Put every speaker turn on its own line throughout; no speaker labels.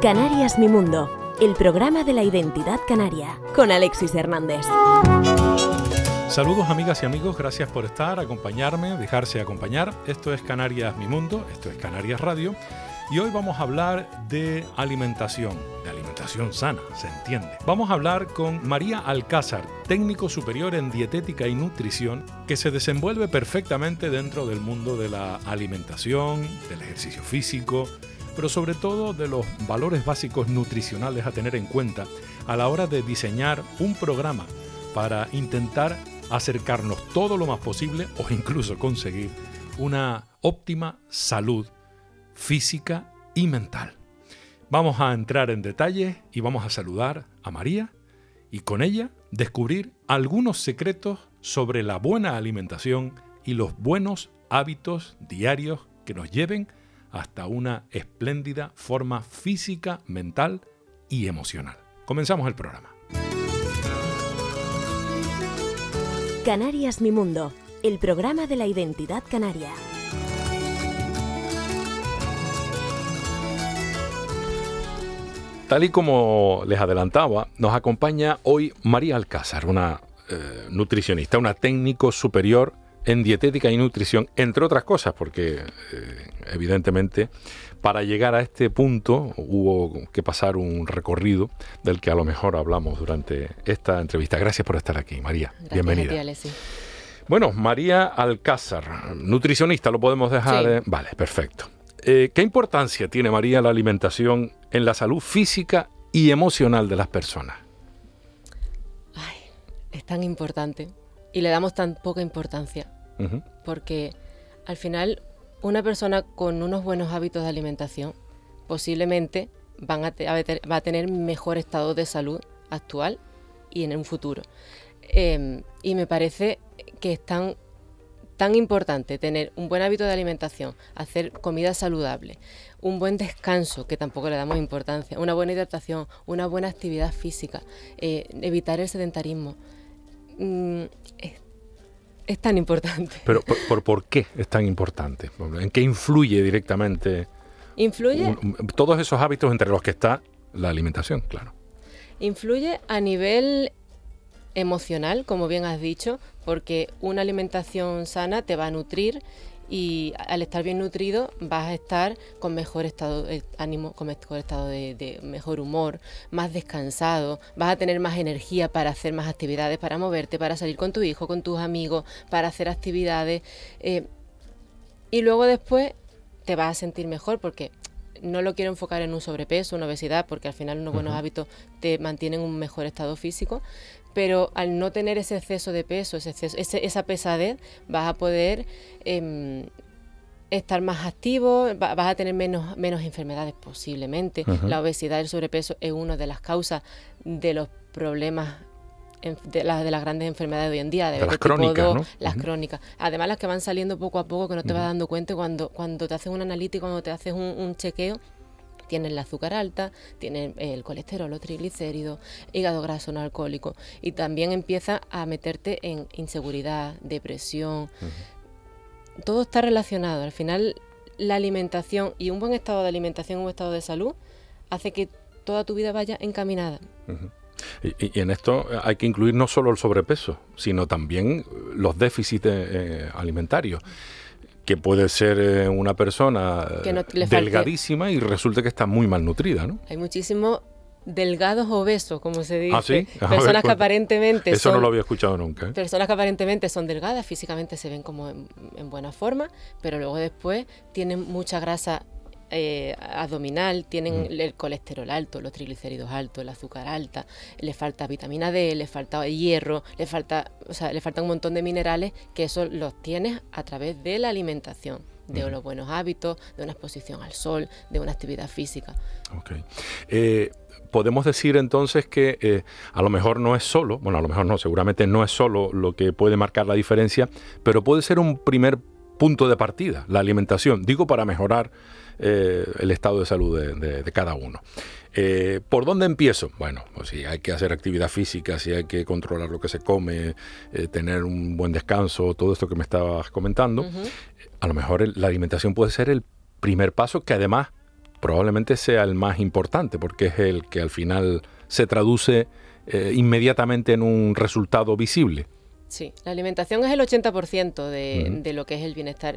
Canarias Mi Mundo, el programa de la identidad canaria, con Alexis Hernández.
Saludos amigas y amigos, gracias por estar, acompañarme, dejarse acompañar. Esto es Canarias Mi Mundo, esto es Canarias Radio y hoy vamos a hablar de alimentación, de alimentación sana, se entiende. Vamos a hablar con María Alcázar, técnico superior en dietética y nutrición, que se desenvuelve perfectamente dentro del mundo de la alimentación, del ejercicio físico, pero sobre todo de los valores básicos nutricionales a tener en cuenta a la hora de diseñar un programa para intentar acercarnos todo lo más posible o incluso conseguir una óptima salud física y mental. Vamos a entrar en detalle y vamos a saludar a María y con ella descubrir algunos secretos sobre la buena alimentación y los buenos hábitos diarios que nos lleven hasta una espléndida forma física, mental y emocional. Comenzamos el programa.
Canarias Mi Mundo, el programa de la identidad canaria.
Tal y como les adelantaba, nos acompaña hoy María Alcázar, una eh, nutricionista, una técnico superior en dietética y nutrición, entre otras cosas, porque eh, evidentemente para llegar a este punto hubo que pasar un recorrido del que a lo mejor hablamos durante esta entrevista. Gracias por estar aquí, María. Bienvenida. bueno, María Alcázar, nutricionista, lo podemos dejar. vale, perfecto. Eh, ¿Qué importancia tiene María la alimentación en la salud física y emocional de las personas?
Ay, es tan importante y le damos tan poca importancia. Porque al final una persona con unos buenos hábitos de alimentación posiblemente van a va a tener mejor estado de salud actual y en un futuro. Em, y me parece que es tan tan importante tener un buen hábito de alimentación, hacer comida saludable, un buen descanso, que tampoco le damos importancia, una buena hidratación, una buena actividad física, eh, evitar el sedentarismo. Mm, es, tan importante.
Pero por, por, qué es tan importante? ¿En qué influye directamente?
Influye.
todos esos hábitos entre los que está la alimentación, claro.
Influye a nivel emocional, como bien has dicho, porque una alimentación sana te va a nutrir y al estar bien nutrido vas a estar con mejor estado de ánimo, con mejor estado de, mejor humor, más descansado, vas a tener más energía para hacer más actividades, para moverte, para salir con tu hijo, con tus amigos, para hacer actividades. Eh, y luego después te vas a sentir mejor porque no lo quiero enfocar en un sobrepeso, una obesidad, porque al final unos buenos hábitos te mantienen un mejor estado físico, pero al no tener ese exceso de peso, ese esa pesadez, vas a poder em, estar más activo, vas a tener menos, menos enfermedades posiblemente. La obesidad y el sobrepeso es una de las causas de los problemas de, las de las grandes enfermedades de hoy en día,
de, las crónicas,
las crónicas. Además las que van saliendo poco a poco que no te vas dando cuenta cuando, cuando te haces un analítico, cuando te haces un chequeo, tienen el azúcar alta, tienen el colesterol, los triglicéridos, hígado graso no alcohólico y también empieza a meterte en inseguridad, depresión. Todo está relacionado. Al final la alimentación y un buen estado de alimentación, un buen estado de salud hace que toda tu vida vaya encaminada.
y, en esto hay que incluir no solo el sobrepeso, sino también los déficits eh, alimentarios que puede ser eh, una persona delgadísima y resulta que está muy malnutrida, ¿no?
Hay muchísimos delgados obesos, como se dice. ¿Ah, sí? personas que aparentemente
Eso no lo había escuchado nunca. ¿eh?
Personas que aparentemente son delgadas, físicamente se ven como en buena forma, pero luego después tienen mucha grasa eh, abdominal, tienen el colesterol alto, los triglicéridos altos, el azúcar alta, le falta vitamina D, le falta hierro, le falta, o sea, le falta un montón de minerales que eso los tienes a través de la alimentación de los buenos hábitos, de una exposición al sol, de una actividad física.
Okay. Eh, podemos decir entonces que eh, a lo mejor no es solo, bueno, a lo mejor no, seguramente no es solo lo que puede marcar la diferencia, pero puede ser un primer punto de partida, la alimentación. Digo para mejorar eh, el estado de salud de, cada uno. Eh, ¿Por dónde empiezo? Bueno, pues si hay que hacer actividad física, si hay que controlar lo que se come, tener un buen descanso, todo esto que me estabas comentando, a lo mejor la alimentación puede ser el primer paso que además probablemente sea el más importante porque es el que al final se traduce inmediatamente en un resultado visible.
Sí, la alimentación es el 80% de, de, lo que es el bienestar.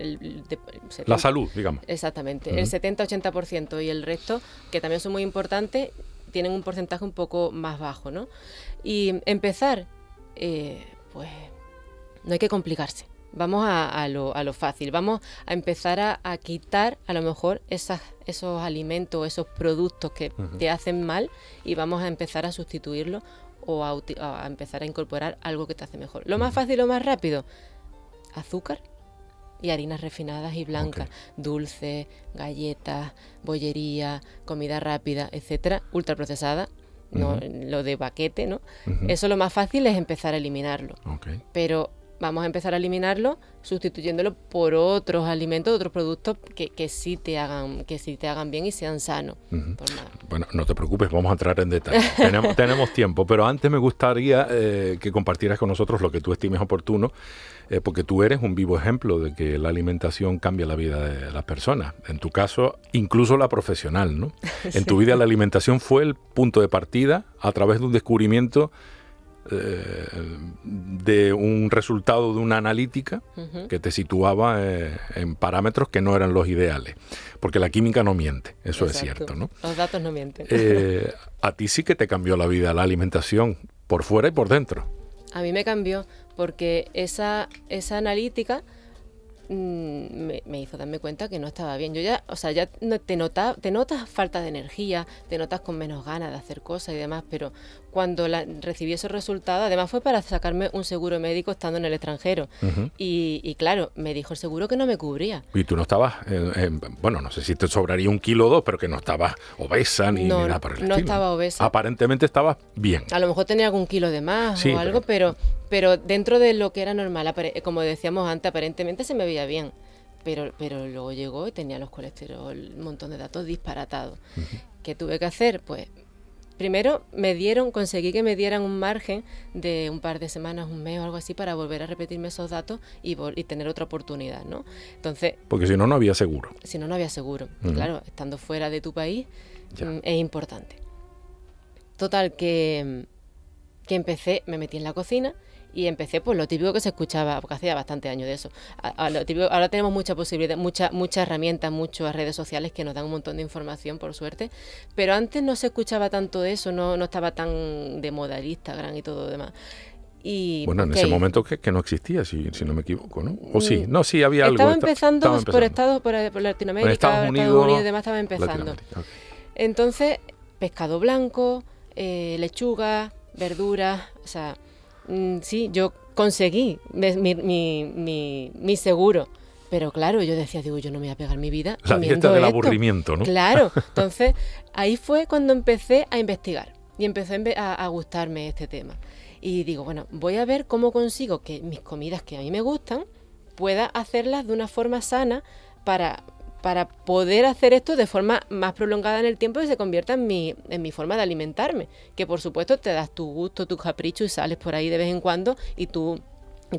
la salud, digamos.
Exactamente, el 70-80% y el resto, que también son muy importantes, tienen un porcentaje un poco más bajo, ¿no? Y empezar, eh, pues no hay que complicarse. Vamos a, lo, a lo, fácil, vamos a empezar a, quitar a lo mejor esas, esos alimentos, esos productos que te hacen mal y vamos a empezar a sustituirlos o a, empezar a incorporar algo que te hace mejor. Lo más fácil, lo más rápido, azúcar y harinas refinadas y blancas, dulces, galletas, bollería, comida rápida, etcétera, ultraprocesada, no, lo de baquete, ¿no? Eso lo más fácil es empezar a eliminarlo. Pero vamos a empezar a eliminarlo sustituyéndolo por otros alimentos, otros productos que, que sí te hagan que sí te hagan bien y sean sanos.
Bueno, no te preocupes, vamos a entrar en detalle. tenemos, tenemos tiempo, pero antes me gustaría eh, que compartieras con nosotros lo que tú estimes oportuno, eh, porque tú eres un vivo ejemplo de que la alimentación cambia la vida de las personas. En tu caso, incluso la profesional, ¿no? En tu vida la alimentación fue el punto de partida a través de un descubrimiento eh, de un resultado de una analítica que te situaba eh, en parámetros que no eran los ideales. Porque la química no miente, eso es cierto, ¿no?
Los datos no mienten.
Eh, a ti sí que te cambió la vida la alimentación, por fuera y por dentro.
A mí me cambió porque esa, esa analítica Mm, me, hizo darme cuenta que no estaba bien. Yo ya, o sea, ya te, nota, te notas falta de energía, te notas con menos ganas de hacer cosas y demás, pero cuando la, recibí esos resultados, además fue para sacarme un seguro médico estando en el extranjero. y, claro, me dijo el seguro que no me cubría.
Y tú no estabas, bueno, no sé si te sobraría un kilo o dos, pero que no estabas obesa ni, nada por el
No estaba obesa.
Aparentemente estabas bien.
A lo mejor tenía algún kilo de más o algo, pero pero dentro de lo que era normal, como decíamos antes, aparentemente se me veía bien. Pero, pero luego llegó y tenía los colesterol, un montón de datos disparatados. ¿Qué tuve que hacer? Pues primero me dieron, conseguí que me dieran un margen de un par de semanas, un mes o algo así para volver a repetirme esos datos y, y tener otra oportunidad, ¿no?
Entonces... Porque si no, no había seguro.
Si no, no había seguro. Claro, estando fuera de tu país mm, es importante. Total, que, que empecé, me metí en la cocina y empecé pues lo típico que se escuchaba, porque hacía bastante años de eso. ahora tenemos mucha posibilidad, muchas muchas herramientas, muchas redes sociales que nos dan un montón de información, por suerte, pero antes no se escuchaba tanto de eso, no, no estaba tan de moda el Instagram y todo lo demás. Y,
bueno, en ese momento que, que no existía, si, si, no me equivoco, ¿no? O sí, mm, no, sí había algo.
Estaba empezando, por Estados, por, Latinoamérica, Estados Unidos, y demás estaba empezando. Entonces, pescado blanco, eh, lechuga, verduras, o sea, Mm, sí, yo conseguí mi, seguro. Pero claro, yo decía, digo, yo no me voy a pegar mi vida.
La dieta del aburrimiento, ¿no?
Claro. Entonces, ahí fue cuando empecé a investigar y empecé a, gustarme este tema. Y digo, bueno, voy a ver cómo consigo que mis comidas que a mí me gustan pueda hacerlas de una forma sana para, para poder hacer esto de forma más prolongada en el tiempo y se convierta en mi, en mi forma de alimentarme. Que por supuesto te das tu gusto, tu capricho y sales por ahí de vez en cuando y tú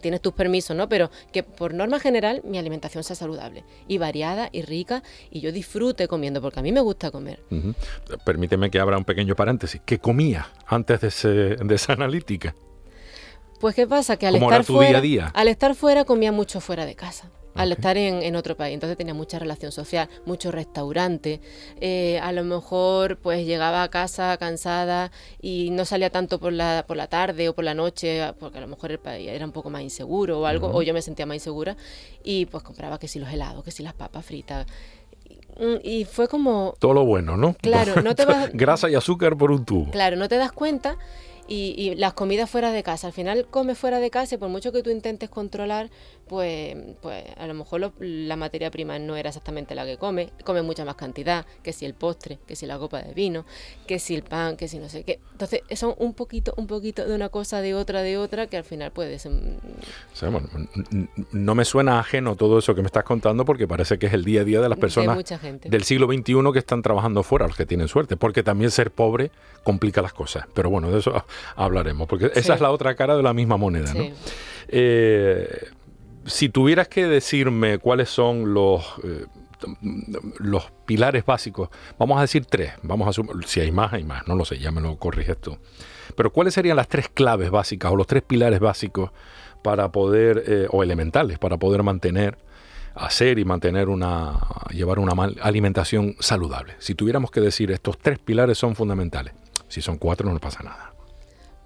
tienes tus permisos, ¿no? Pero que por norma general mi alimentación sea saludable y variada y rica y yo disfrute comiendo, porque a mí me gusta comer.
Permíteme que abra un pequeño paréntesis. ¿Qué comía antes de, ese, de esa analítica?
Pues qué pasa, que al estar, fuera, al estar fuera comía mucho fuera de casa al estar en, otro país. Entonces tenía mucha relación social, muchos restaurantes. Eh, a lo mejor pues llegaba a casa cansada y no salía tanto por la, por la tarde o por la noche, porque a lo mejor el país era un poco más inseguro o algo, o yo me sentía más insegura. Y pues compraba que si los helados, que si las papas fritas. Y fue como...
Todo lo bueno, ¿no?
Claro, no te vas...
Grasa y azúcar por un tubo.
Claro, no te das cuenta y, las comidas fuera de casa. Al final comes fuera de casa y por mucho que tú intentes controlar, pues, pues a lo mejor la materia prima no era exactamente la que come, come mucha más cantidad, que si el postre, que si la copa de vino, que si el pan, que si no sé qué. Entonces son un poquito, un poquito de una cosa, de otra, de otra, que al final puede ser...
no me suena ajeno todo eso que me estás contando porque parece que es el día a día de las personas del siglo XXI que están trabajando fuera, los que tienen suerte, porque también ser pobre complica las cosas. Pero bueno, de eso hablaremos, porque esa es la otra cara de la misma moneda. ¿no? Eh, si tuvieras que decirme cuáles son los, eh, los pilares básicos, vamos a decir tres, vamos a si hay más, hay más, no lo sé, ya me lo corriges tú. Pero ¿cuáles serían las tres claves básicas o los tres pilares básicos para poder, eh, o elementales, para poder mantener, hacer y mantener una, llevar una alimentación saludable? Si tuviéramos que decir estos tres pilares son fundamentales, si son cuatro no pasa nada.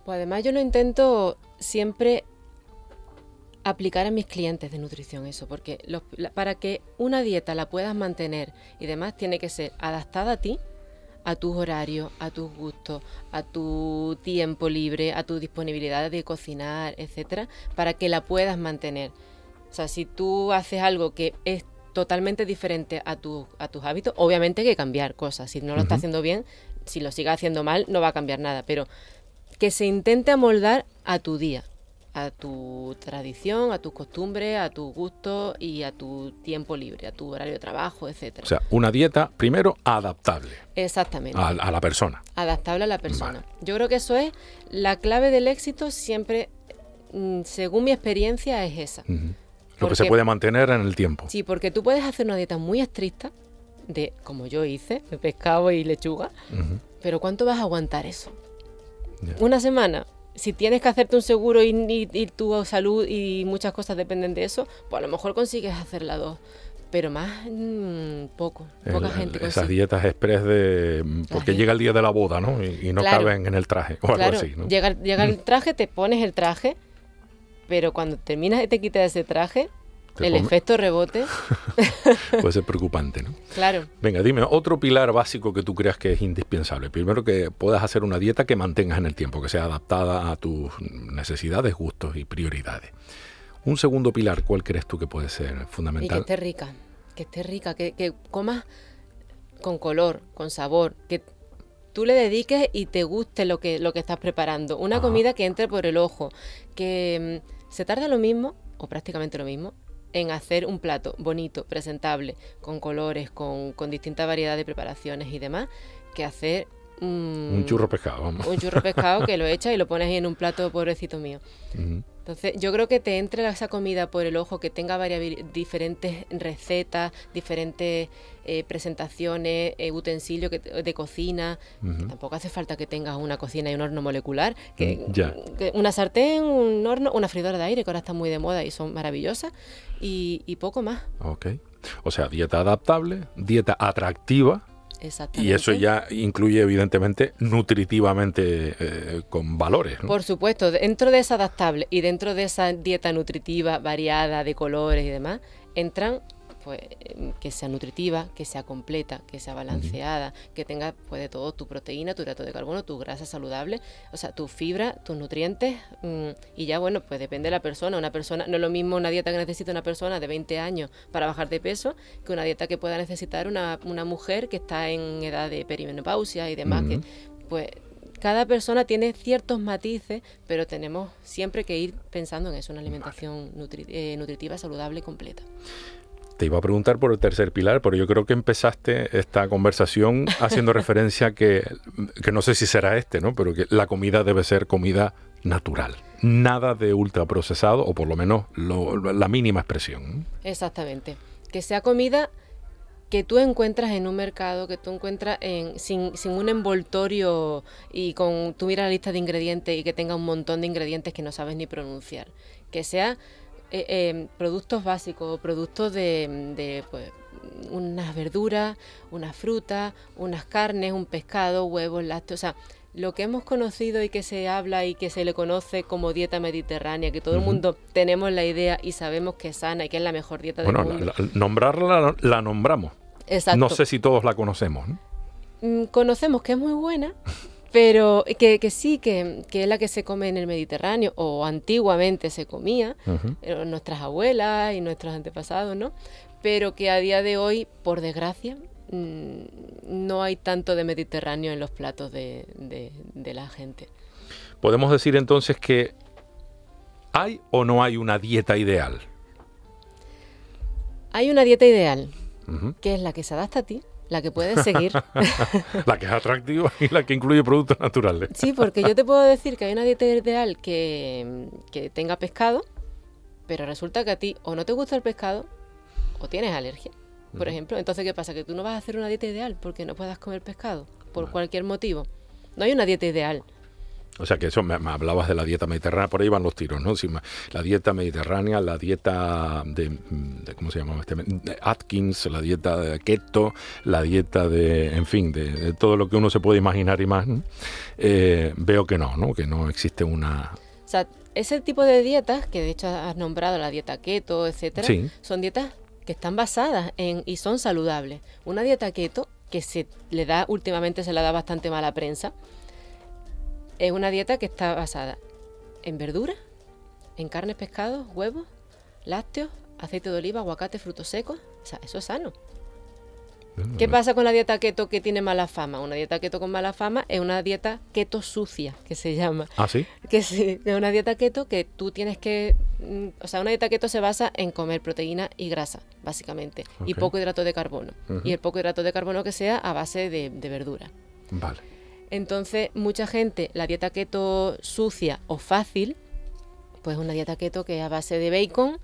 Pues además yo lo intento siempre aplicar a mis clientes de nutrición eso, porque para que una dieta la puedas mantener y demás tiene que ser adaptada a ti, a tus horarios, a tus gustos, a tu tiempo libre, a tu disponibilidad de cocinar, etcétera, para que la puedas mantener. O sea, si tú haces algo que es totalmente diferente a, tu, a tus hábitos, obviamente hay que cambiar cosas. Si no lo está haciendo bien, si lo sigue haciendo mal, no va a cambiar nada. Pero que se intente amoldar a tu día a tu tradición, a tus costumbres, a tu gusto y a tu tiempo libre, a tu horario de trabajo, etcétera.
O sea, una dieta primero adaptable.
Exactamente.
A, la persona.
Adaptable a la persona. Yo creo que eso es la clave del éxito siempre, mm, según mi experiencia, es esa.
Lo que se puede mantener en el tiempo.
Sí, porque tú puedes hacer una dieta muy estricta, de como yo hice, de pescado y lechuga, pero ¿cuánto vas a aguantar eso? Una semana, si tienes que hacerte un seguro y, tu salud y muchas cosas dependen de eso, pues a lo mejor consigues hacerla dos. Pero más mm, poco, poca gente.
Esas dietas express de. Mm, porque llega el día de la boda, ¿no? Y, no caben en el traje o algo así, ¿no?
Llega, llega el traje, te pones el traje, pero cuando terminas y te quitas ese traje, el efecto rebote.
Puede ser preocupante, ¿no?
Claro.
Venga, dime, otro pilar básico que tú creas que es indispensable. Primero que puedas hacer una dieta que mantengas en el tiempo, que sea adaptada a tus necesidades, gustos y prioridades. Un segundo pilar, ¿cuál crees tú que puede ser fundamental?
Y que esté rica, que esté rica, que, que comas con color, con sabor, que tú le dediques y te guste lo que, lo que estás preparando. Una comida que entre por el ojo, que mm, se tarda lo mismo, o prácticamente lo mismo, en hacer un plato bonito, presentable, con colores, con, con distintas variedades de preparaciones y demás, que hacer
un churro pescado, vamos.
Un churro pescado que lo echas y lo pones ahí en un plato, pobrecito mío. Entonces, yo creo que te entre esa comida por el ojo, que tenga varias diferentes recetas, diferentes eh, presentaciones, eh, utensilios de cocina. tampoco hace falta que tengas una cocina y un horno molecular. Que, mm, una sartén, un horno, una freidora de aire, que ahora está muy de moda y son maravillosas, y, y poco más.
Ok. O sea, dieta adaptable, dieta atractiva, y eso ya incluye, evidentemente, nutritivamente eh, con valores.
Por supuesto, dentro de esa adaptable y dentro de esa dieta nutritiva variada de colores y demás, entran pues que sea nutritiva, que sea completa, que sea balanceada, que tenga pues de todo tu proteína, tu hidrato de carbono, tu grasa saludable, o sea, tu fibra, tus nutrientes mm, y ya bueno, pues depende de la persona, una persona no es lo mismo una dieta que necesita una persona de 20 años para bajar de peso que una dieta que pueda necesitar una, una mujer que está en edad de perimenopausia y demás, que pues cada persona tiene ciertos matices, pero tenemos siempre que ir pensando en eso, una alimentación eh, nutritiva, saludable y completa.
Te iba a preguntar por el tercer pilar, pero yo creo que empezaste esta conversación haciendo referencia que, que no sé si será este, ¿no? Pero que la comida debe ser comida natural. Nada de ultraprocesado, o por lo menos la mínima expresión.
Exactamente. Que sea comida que tú encuentras en un mercado, que tú encuentras en, sin, sin, un envoltorio y con tú miras la lista de ingredientes y que tenga un montón de ingredientes que no sabes ni pronunciar. Que sea eh, em, productos básicos, productos de, pues, unas verduras, unas frutas, unas carnes, un pescado, huevos, lácteos, o sea, lo que hemos conocido y que se habla y que se le conoce como dieta mediterránea, que todo el mundo tenemos la idea y sabemos que es sana y que es la mejor dieta del mundo.
Bueno, nombrarla la nombramos. Exacto. No sé si todos la conocemos.
Mm, conocemos que es muy buena, Pero que, que sí, que, que, es la que se come en el Mediterráneo, o antiguamente se comía, uh nuestras abuelas y nuestros antepasados, ¿no? Pero que a día de hoy, por desgracia, mmm, no hay tanto de Mediterráneo en los platos de, de, de la gente.
Podemos decir entonces que ¿hay o no hay una dieta ideal?
Hay una dieta ideal, uh -huh. que es la que se adapta a ti, la que puedes seguir.
la que es atractiva y la que incluye productos naturales.
sí, porque yo te puedo decir que hay una dieta ideal que, que tenga pescado, pero resulta que a ti o no te gusta el pescado o tienes alergia, por ejemplo. Entonces, ¿qué pasa? Que tú no vas a hacer una dieta ideal porque no puedas comer pescado, por vale. cualquier motivo. No hay una dieta ideal.
O sea que eso me, me, hablabas de la dieta mediterránea, por ahí van los tiros, ¿no? La dieta mediterránea, la dieta de, de ¿cómo se llama? Este, de Atkins, la dieta de keto, la dieta de, en fin, de, de todo lo que uno se puede imaginar y más. ¿no? Eh, veo que no, ¿no? Que no existe una...
O sea, ese tipo de dietas, que de hecho has nombrado la dieta keto, etcétera,
sí.
son dietas que están basadas en y son saludables. Una dieta keto que se le da últimamente se le da bastante mala prensa es una dieta que está basada en verduras, en carnes, pescados, huevos, lácteos, aceite de oliva, aguacate, frutos secos. O sea, eso es sano. ¿Qué pasa con la dieta keto que tiene mala fama? Una dieta keto con mala fama es una dieta keto sucia, que se llama.
¿Ah, sí?
Que sí, es una dieta keto que tú tienes que... O sea, una dieta keto se basa en comer proteína y grasa, básicamente, okay. y poco hidrato de carbono. Uh -huh. Y el poco hidrato de carbono que sea a base de, de verdura.
Vale.
Entonces, mucha gente, la dieta keto sucia o fácil, pues una dieta keto que es a base de bacon,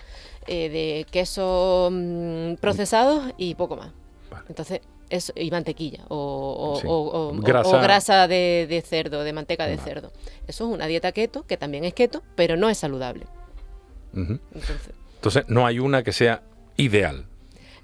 eh, de quesos mmm, procesados y poco más. Vale. Entonces, eso, y mantequilla o, o, sí. o, grasa. de, de, cerdo, de manteca de vale. cerdo. Eso es una dieta keto, que también es keto, pero no es saludable.
Uh -huh. Entonces, Entonces, no hay una que sea ideal.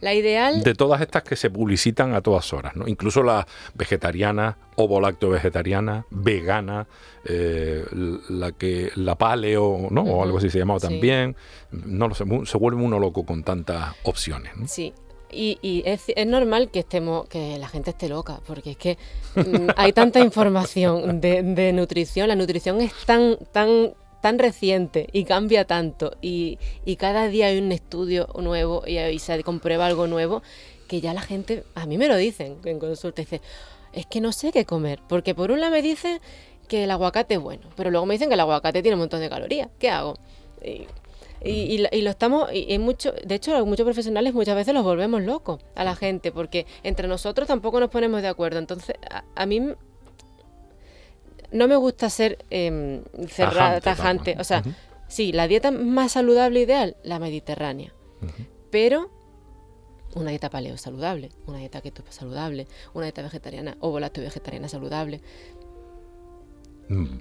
La ideal.
De todas estas que se publicitan a todas horas, ¿no? Incluso la vegetariana, ovo-lacto vegetariana, vegana, eh, la que la paleo, ¿no? Uh -huh. O algo así se llama sí. también. No lo sé, se vuelve uno loco con tantas opciones. ¿no?
Sí. Y, y es, es, normal que estemos, que la gente esté loca, porque es que mm, hay tanta información de, de nutrición, la nutrición es tan, tan tan reciente y cambia tanto y, y, cada día hay un estudio nuevo y, y, se comprueba algo nuevo que ya la gente, a mí me lo dicen en consulta, dice, es que no sé qué comer, porque por un lado me dicen que el aguacate es bueno, pero luego me dicen que el aguacate tiene un montón de calorías, ¿qué hago? Y, y, y, lo estamos, y, mucho, de hecho, muchos profesionales muchas veces los volvemos locos a la gente, porque entre nosotros tampoco nos ponemos de acuerdo. Entonces, a, a mí no me gusta ser eh, cerrada, tajante. tajante. O sea, uh -huh. sí, la dieta más saludable ideal, la mediterránea. Uh -huh. Pero una dieta paleo saludable, una dieta keto saludable, una dieta vegetariana o volato vegetariana saludable.
Mm.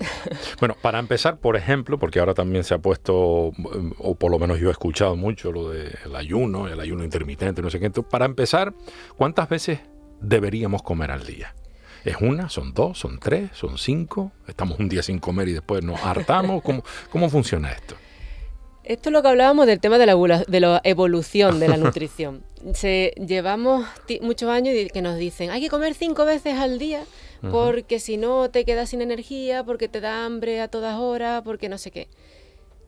Bueno, para empezar, por ejemplo, porque ahora también se ha puesto, o por lo menos yo he escuchado mucho lo del ayuno, el ayuno intermitente, no sé qué. Entonces, para empezar, ¿cuántas veces deberíamos comer al día? ¿Es una? ¿Son dos? ¿Son tres? ¿Son cinco? ¿Estamos un día sin comer y después nos hartamos? ¿Cómo, cómo funciona esto?
Esto es lo que hablábamos del tema de la, de la evolución de la nutrición. Se, llevamos muchos años que nos dicen, hay que comer cinco veces al día porque uh -huh. si no te quedas sin energía, porque te da hambre a todas horas, porque no sé qué.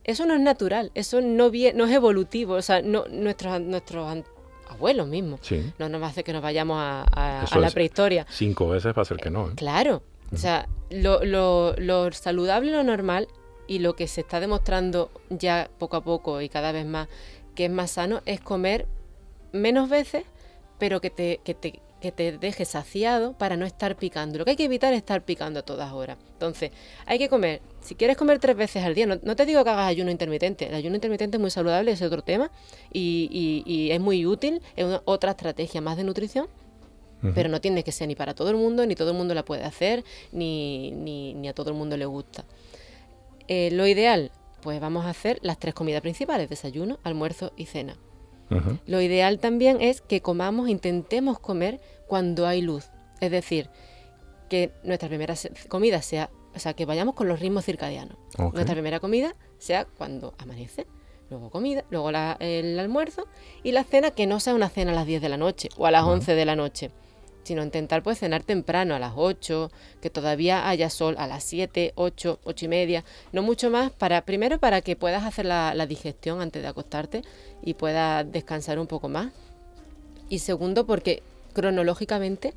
Eso no es natural, eso no, no es evolutivo, o sea, no, nuestros, nuestros abuelos mismos.
Sí.
No nos hace que nos vayamos a, a, a la prehistoria.
Cinco veces va a ser que no. ¿eh?
Claro. Uh -huh. O sea, lo, lo, lo saludable, lo normal y lo que se está demostrando ya poco a poco y cada vez más que es más sano es comer menos veces, pero que te, que te, que te deje saciado para no estar picando. Lo que hay que evitar es estar picando a todas horas. Entonces, hay que comer, si quieres comer tres veces al día, no, no te digo que hagas ayuno intermitente, el ayuno intermitente es muy saludable, es otro tema y, y, y es muy útil, es una, otra estrategia más de nutrición. Uh -huh. Pero no tiene que ser ni para todo el mundo, ni todo el mundo la puede hacer, ni, ni, ni a todo el mundo le gusta. Eh, lo ideal, pues vamos a hacer las tres comidas principales, desayuno, almuerzo y cena. Uh -huh. Lo ideal también es que comamos, intentemos comer cuando hay luz. Es decir, que nuestra primera comida sea, o sea, que vayamos con los ritmos circadianos. Okay. Nuestra primera comida sea cuando amanece, luego comida, luego la, el almuerzo y la cena que no sea una cena a las 10 de la noche o a las uh -huh. 11 de la noche. sino intentar pues cenar temprano a las 8, que todavía haya sol a las 7, 8, 8 y media, no mucho más, para primero para que puedas hacer la, la digestión antes de acostarte y puedas descansar un poco más. Y segundo porque cronológicamente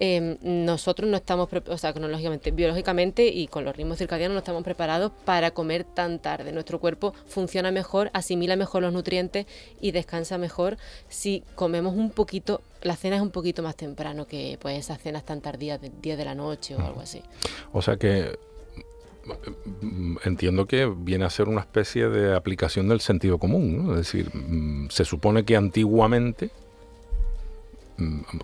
Em, nosotros no estamos, o sea, cronológicamente, biológicamente y con los ritmos circadianos no estamos preparados para comer tan tarde. Nuestro cuerpo funciona mejor, asimila mejor los nutrientes y descansa mejor si comemos un poquito, la cena es un poquito más temprano que pues esas cenas tan tardías de 10 de la noche o algo así.
O sea que mm, entiendo que viene a ser una especie de aplicación del sentido común, ¿no? Es decir, mm, se supone que antiguamente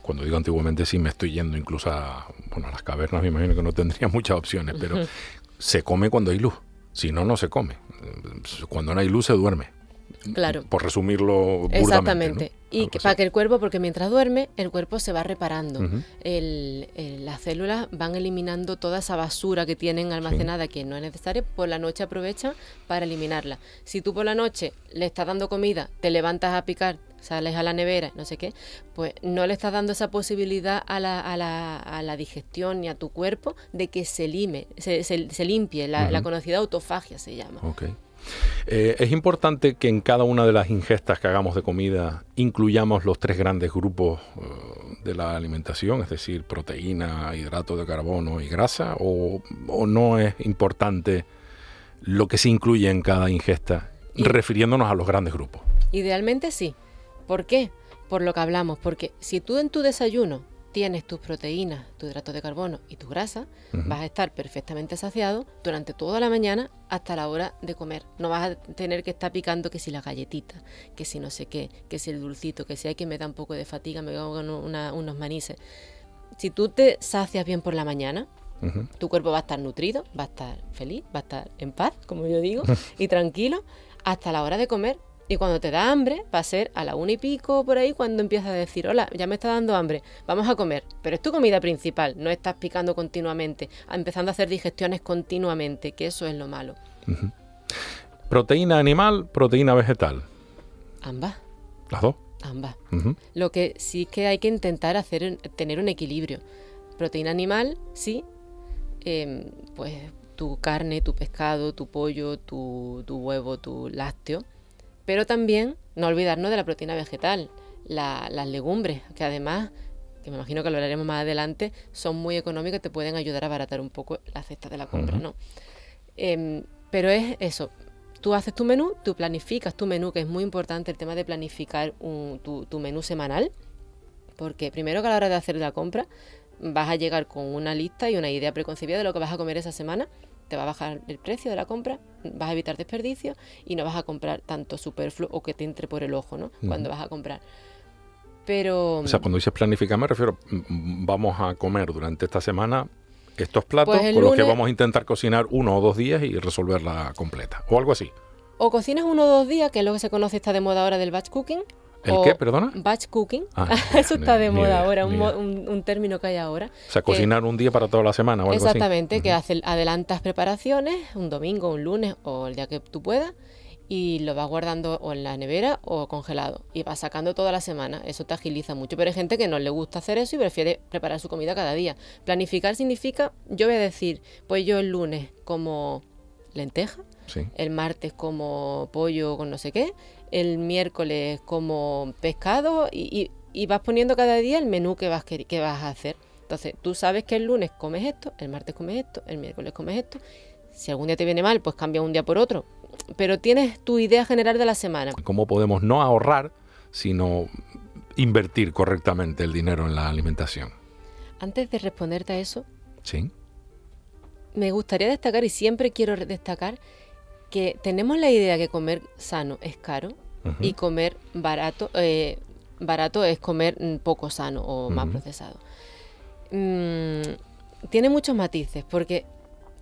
cuando digo antiguamente sí me estoy yendo incluso a, bueno, a las cavernas, me imagino que no tendría muchas opciones, pero se come cuando hay luz, si no, no se come. Cuando no hay luz se duerme.
Claro.
Por resumirlo
Exactamente. Y para que el cuerpo, porque mientras duerme, el cuerpo se va reparando. las células van eliminando toda esa basura que tienen almacenada que no es necesaria, por la noche aprovechan para eliminarla. Si tú por la noche le estás dando comida, te levantas a picar, sales a la nevera, no sé qué, pues no le estás dando esa posibilidad a la, a la, a la digestión ni a tu cuerpo de que se, lime, se, se, limpie, la, conocida autofagia se llama.
Okay. Eh, es importante que en cada una de las ingestas que hagamos de comida incluyamos los tres grandes grupos eh, de la alimentación, es decir, proteína, hidrato de carbono y grasa, o, o no es importante lo que se incluye en cada ingesta, refiriéndonos a los grandes grupos.
Idealmente sí. ¿Por qué? Por lo que hablamos, porque si tú en tu desayuno tienes tus proteínas, tu hidrato de carbono y tu grasa, vas a estar perfectamente saciado durante toda la mañana hasta la hora de comer. No vas a tener que estar picando que si la galletita, que si no sé qué, que si el dulcito, que si hay que me da un poco de fatiga, me hago unos manices. Si tú te sacias bien por la mañana, tu cuerpo va a estar nutrido, va a estar feliz, va a estar en paz, como yo digo, y tranquilo, hasta la hora de comer y cuando te da hambre, va a ser a la una y pico por ahí cuando empiezas a decir, hola, ya me está dando hambre, vamos a comer. Pero es tu comida principal, no estás picando continuamente, empezando a hacer digestiones continuamente, que eso es lo malo.
¿Proteína animal, proteína vegetal?
Ambas.
¿Las dos?
Ambas. Lo que sí es que hay que intentar hacer, tener un equilibrio. Proteína animal, sí, em, pues tu carne, tu pescado, tu pollo, tu, tu huevo, tu lácteo pero también no olvidarnos de la proteína vegetal, las legumbres, que además, que me imagino que lo hablaremos más adelante, son muy económicas y te pueden ayudar a abaratar un poco la cesta de la compra, ¿no? Em, pero es eso, tú haces tu menú, tú planificas tu menú, que es muy importante el tema de planificar tu, tu, menú semanal, porque primero que a la hora de hacer la compra vas a llegar con una lista y una idea preconcebida de lo que vas a comer esa semana te va a bajar el precio de la compra, vas a evitar desperdicios y no vas a comprar tanto superfluo o que te entre por el ojo, ¿no? Cuando vas a comprar. Pero...
O sea, cuando dices planificar me refiero, vamos a comer durante esta semana estos platos
pues
con los que vamos a intentar cocinar uno o dos días y resolverla completa, o algo así.
O cocinas uno o dos días, que es lo que se conoce, está de moda ahora del batch cooking,
¿El qué, perdona?
Batch cooking. Ah, Eso está de moda ahora, un, término que hay ahora.
O sea, cocinar un día para toda la semana o algo
Exactamente, que
hace,
adelantas preparaciones, un domingo, un lunes o el día que tú puedas, y lo vas guardando o en la nevera o congelado. Y vas sacando toda la semana. Eso te agiliza mucho. Pero hay gente que no le gusta hacer eso y prefiere preparar su comida cada día. Planificar significa, yo voy a decir, pues yo el lunes como lenteja, el martes como pollo con no sé qué, el miércoles como pescado y, vas poniendo cada día el menú que vas, que, vas a hacer. Entonces, tú sabes que el lunes comes esto, el martes comes esto, el miércoles comes esto. Si algún día te viene mal, pues cambia un día por otro. Pero tienes tu idea general de la semana.
¿Cómo podemos no ahorrar, sino invertir correctamente el dinero en la alimentación?
Antes de responderte a eso,
¿Sí?
me gustaría destacar, y siempre quiero destacar, que tenemos la idea que comer sano es caro y comer barato, eh, barato es comer poco sano o más procesado. Mm, tiene muchos matices, porque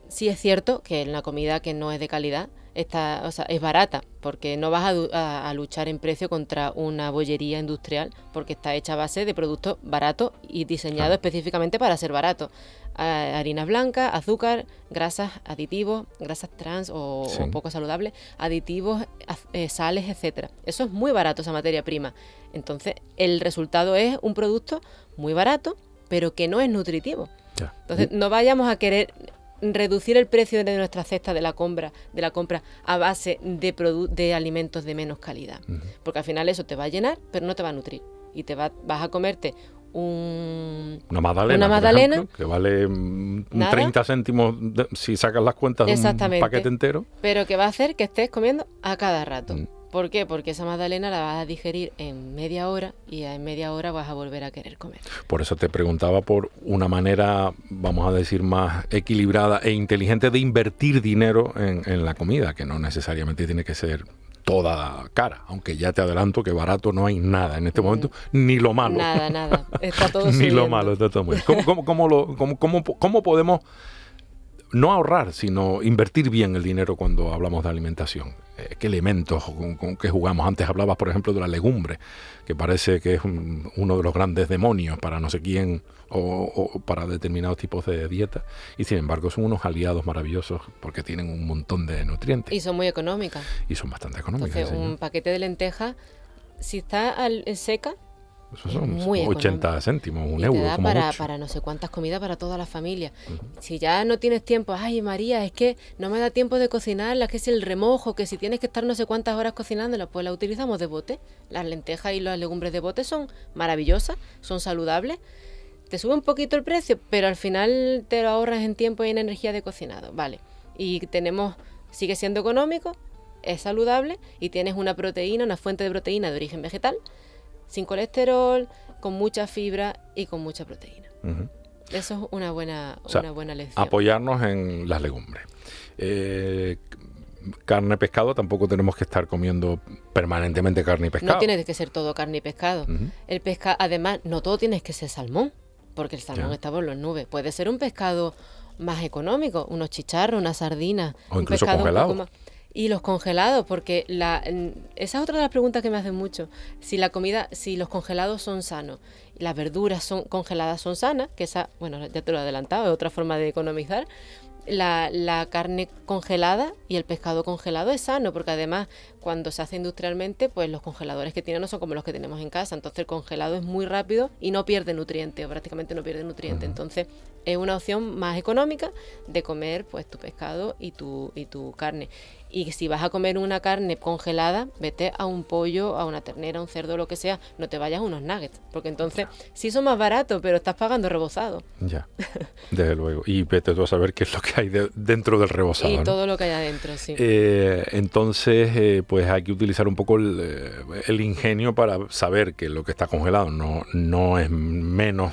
sí es cierto que en la comida que no es de calidad está, o sea, es barata, porque no vas a, luchar en precio contra una bollería industrial, porque está hecha a base de productos baratos y diseñados específicamente para ser baratos. Harina blanca, azúcar, grasas, aditivos, grasas trans o, poco saludables, aditivos, eh, sales, etcétera. Eso es muy barato esa materia prima. Entonces, el resultado es un producto muy barato, pero que no es nutritivo. Entonces, no vayamos a querer reducir el precio de nuestra cesta de la compra, de la compra a base de, de alimentos de menos calidad. Porque al final eso te va a llenar, pero no te va a nutrir. Y te va, vas a comerte
una magdalena, que vale 30 mm, céntimos si sacas las cuentas de un paquete entero.
Pero que va a hacer que estés comiendo a cada rato. Mm. ¿Por qué? Porque esa magdalena la vas a digerir en media hora y en media hora vas a volver a querer comer.
Por eso te preguntaba por una manera, vamos a decir, más equilibrada e inteligente de invertir dinero en la comida, que no necesariamente tiene que ser toda cara, aunque ya te adelanto que barato no hay nada en este momento, ni lo malo.
Nada, nada, está todo
Ni lo malo, está todo muy bien. ¿Cómo, cómo, lo, cómo, cómo, podemos no ahorrar, sino invertir bien el dinero cuando hablamos de alimentación? Eh, ¿Qué elementos con, qué jugamos? Antes hablabas, por ejemplo, de la legumbre, que parece que es uno de los grandes demonios para no sé quién o, para determinados tipos de dieta. Y sin embargo son unos aliados maravillosos porque tienen un montón de nutrientes.
Y son muy económicas.
Y son bastante económicas.
Entonces, un paquete de lentejas, si está al, seca,
eso son 80 céntimos, un euro.
da para, para, no sé cuántas comidas para toda la familia. Si ya no tienes tiempo, ay María, es que no me da tiempo de cocinarla, que es el remojo, que si tienes que estar no sé cuántas horas cocinándola, pues la utilizamos de bote. Las lentejas y las legumbres de bote son maravillosas, son saludables te sube un poquito el precio, pero al final te lo ahorras en tiempo y en energía de cocinado, vale. Y tenemos, sigue siendo económico, es saludable y tienes una proteína, una fuente de proteína de origen vegetal, sin colesterol, con mucha fibra y con mucha proteína. Eso es una buena, una buena lección.
Apoyarnos en las legumbres. Eh, carne, pescado, tampoco tenemos que estar comiendo permanentemente carne y pescado.
No tiene que ser todo carne y pescado. El pescado, además, no todo tienes que ser salmón porque el salmón está por las nubes. Puede ser un pescado más económico, unos chicharros, una sardina.
O incluso congelado.
Y los congelados, porque la, esa es otra de las preguntas que me hacen mucho. Si la comida, si los congelados son sanos, y las verduras son congeladas son sanas, que esa, bueno, ya te lo he adelantado, es otra forma de economizar, la, la, carne congelada y el pescado congelado es sano, porque además cuando se hace industrialmente, pues los congeladores que tienen no son como los que tenemos en casa, entonces el congelado es muy rápido y no pierde nutrientes, o prácticamente no pierde nutrientes, entonces es una opción más económica de comer pues tu pescado y tu, y tu carne. Y si vas a comer una carne congelada, vete a un pollo, a una ternera, un cerdo, lo que sea, no te vayas a unos nuggets, porque entonces sí son más baratos, pero estás pagando rebozado.
Ya, desde luego. Y vete tú a saber qué es lo que hay dentro del rebozado.
Y todo lo que hay adentro, sí.
Eh, entonces, eh, pues hay que utilizar un poco eh, el, ingenio para saber que lo que está congelado no, no es menos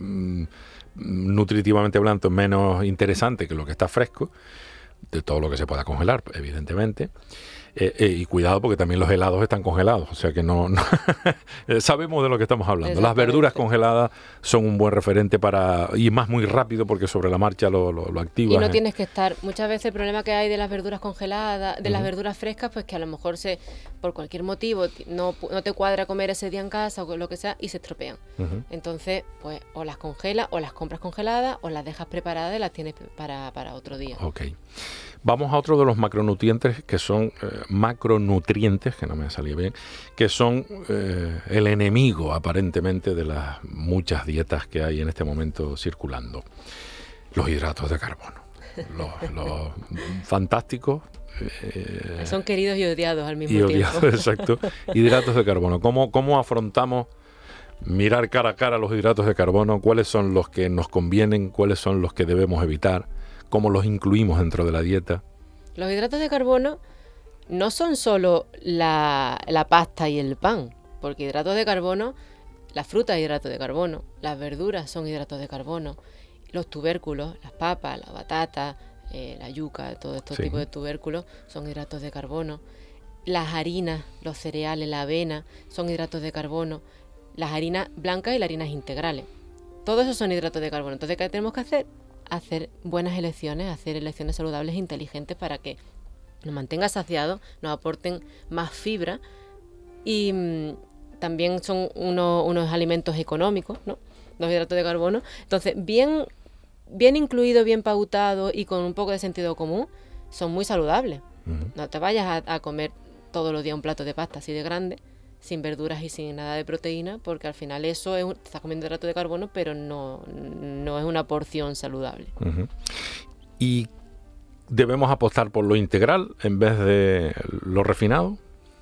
mm, nutritivamente hablando, menos interesante que lo que está fresco de todo lo que se pueda congelar, evidentemente. Eh, eh, y cuidado porque también los helados están congelados, o sea que no, sabemos de lo que estamos hablando. Las verduras congeladas son un buen referente para y más muy rápido porque sobre la marcha lo, lo, activas.
Y no tienes que estar. Muchas veces el problema que hay de las verduras congeladas, de las verduras frescas, pues que a lo mejor se por cualquier motivo no, no te cuadra comer ese día en casa o lo que sea y se estropean. Entonces, pues o las congelas o las compras congeladas o las dejas preparadas y las tienes para, para otro día.
Ok. Vamos a otro de los macronutrientes que son eh, macronutrientes, que no me salido bien, que son eh, el enemigo aparentemente de las muchas dietas que hay en este momento circulando. Los hidratos de carbono. Los, fantásticos.
Eh, son queridos y odiados al mismo y tiempo.
exacto. Hidratos de carbono. ¿Cómo, ¿Cómo afrontamos mirar cara a cara los hidratos de carbono? ¿Cuáles son los que nos convienen? ¿Cuáles son los que debemos evitar? Cómo los incluimos dentro de la dieta.
Los hidratos de carbono no son solo la, pasta y el pan, porque hidratos de carbono, la fruta es hidrato de carbono, las verduras son hidratos de carbono, los tubérculos, las papas, la batata, eh, la yuca, todo este tipo de tubérculos son hidratos de carbono. Las harinas, los cereales, la avena son hidratos de carbono. Las harinas blancas y las harinas integrales. Todo eso son hidratos de carbono. Entonces, ¿qué tenemos que hacer? Hacer buenas elecciones, hacer elecciones saludables e inteligentes para que nos mantenga saciados, nos aporten más fibra y mm, también son unos alimentos económicos, ¿no? Los hidratos de carbono. Entonces, bien bien incluido, bien pautado y con un poco de sentido común, son muy saludables. No te vayas a, comer todos los días un plato de pasta así de grande, sin verduras y sin nada de proteína, porque al final eso es, estás comiendo hidrato de carbono, pero no, no es una porción saludable.
¿Y debemos apostar por lo integral en vez de lo refinado?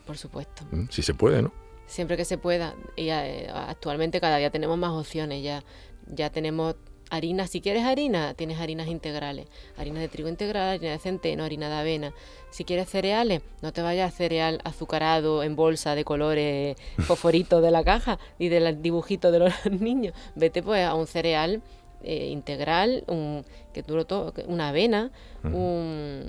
Por supuesto.
Mm, si se puede, ¿no?
Siempre que se pueda. Y eh, actualmente cada día tenemos más opciones. Ya, ya tenemos harina, si quieres harina, tienes harinas integrales, harina de trigo integral, harina de centeno, harina de avena. Si quieres cereales, no te vayas a cereal azucarado en bolsa de colores fosforitos de la caja y del dibujito de los niños. Vete pues a un cereal eh, integral, un, que duro todo, una avena, un,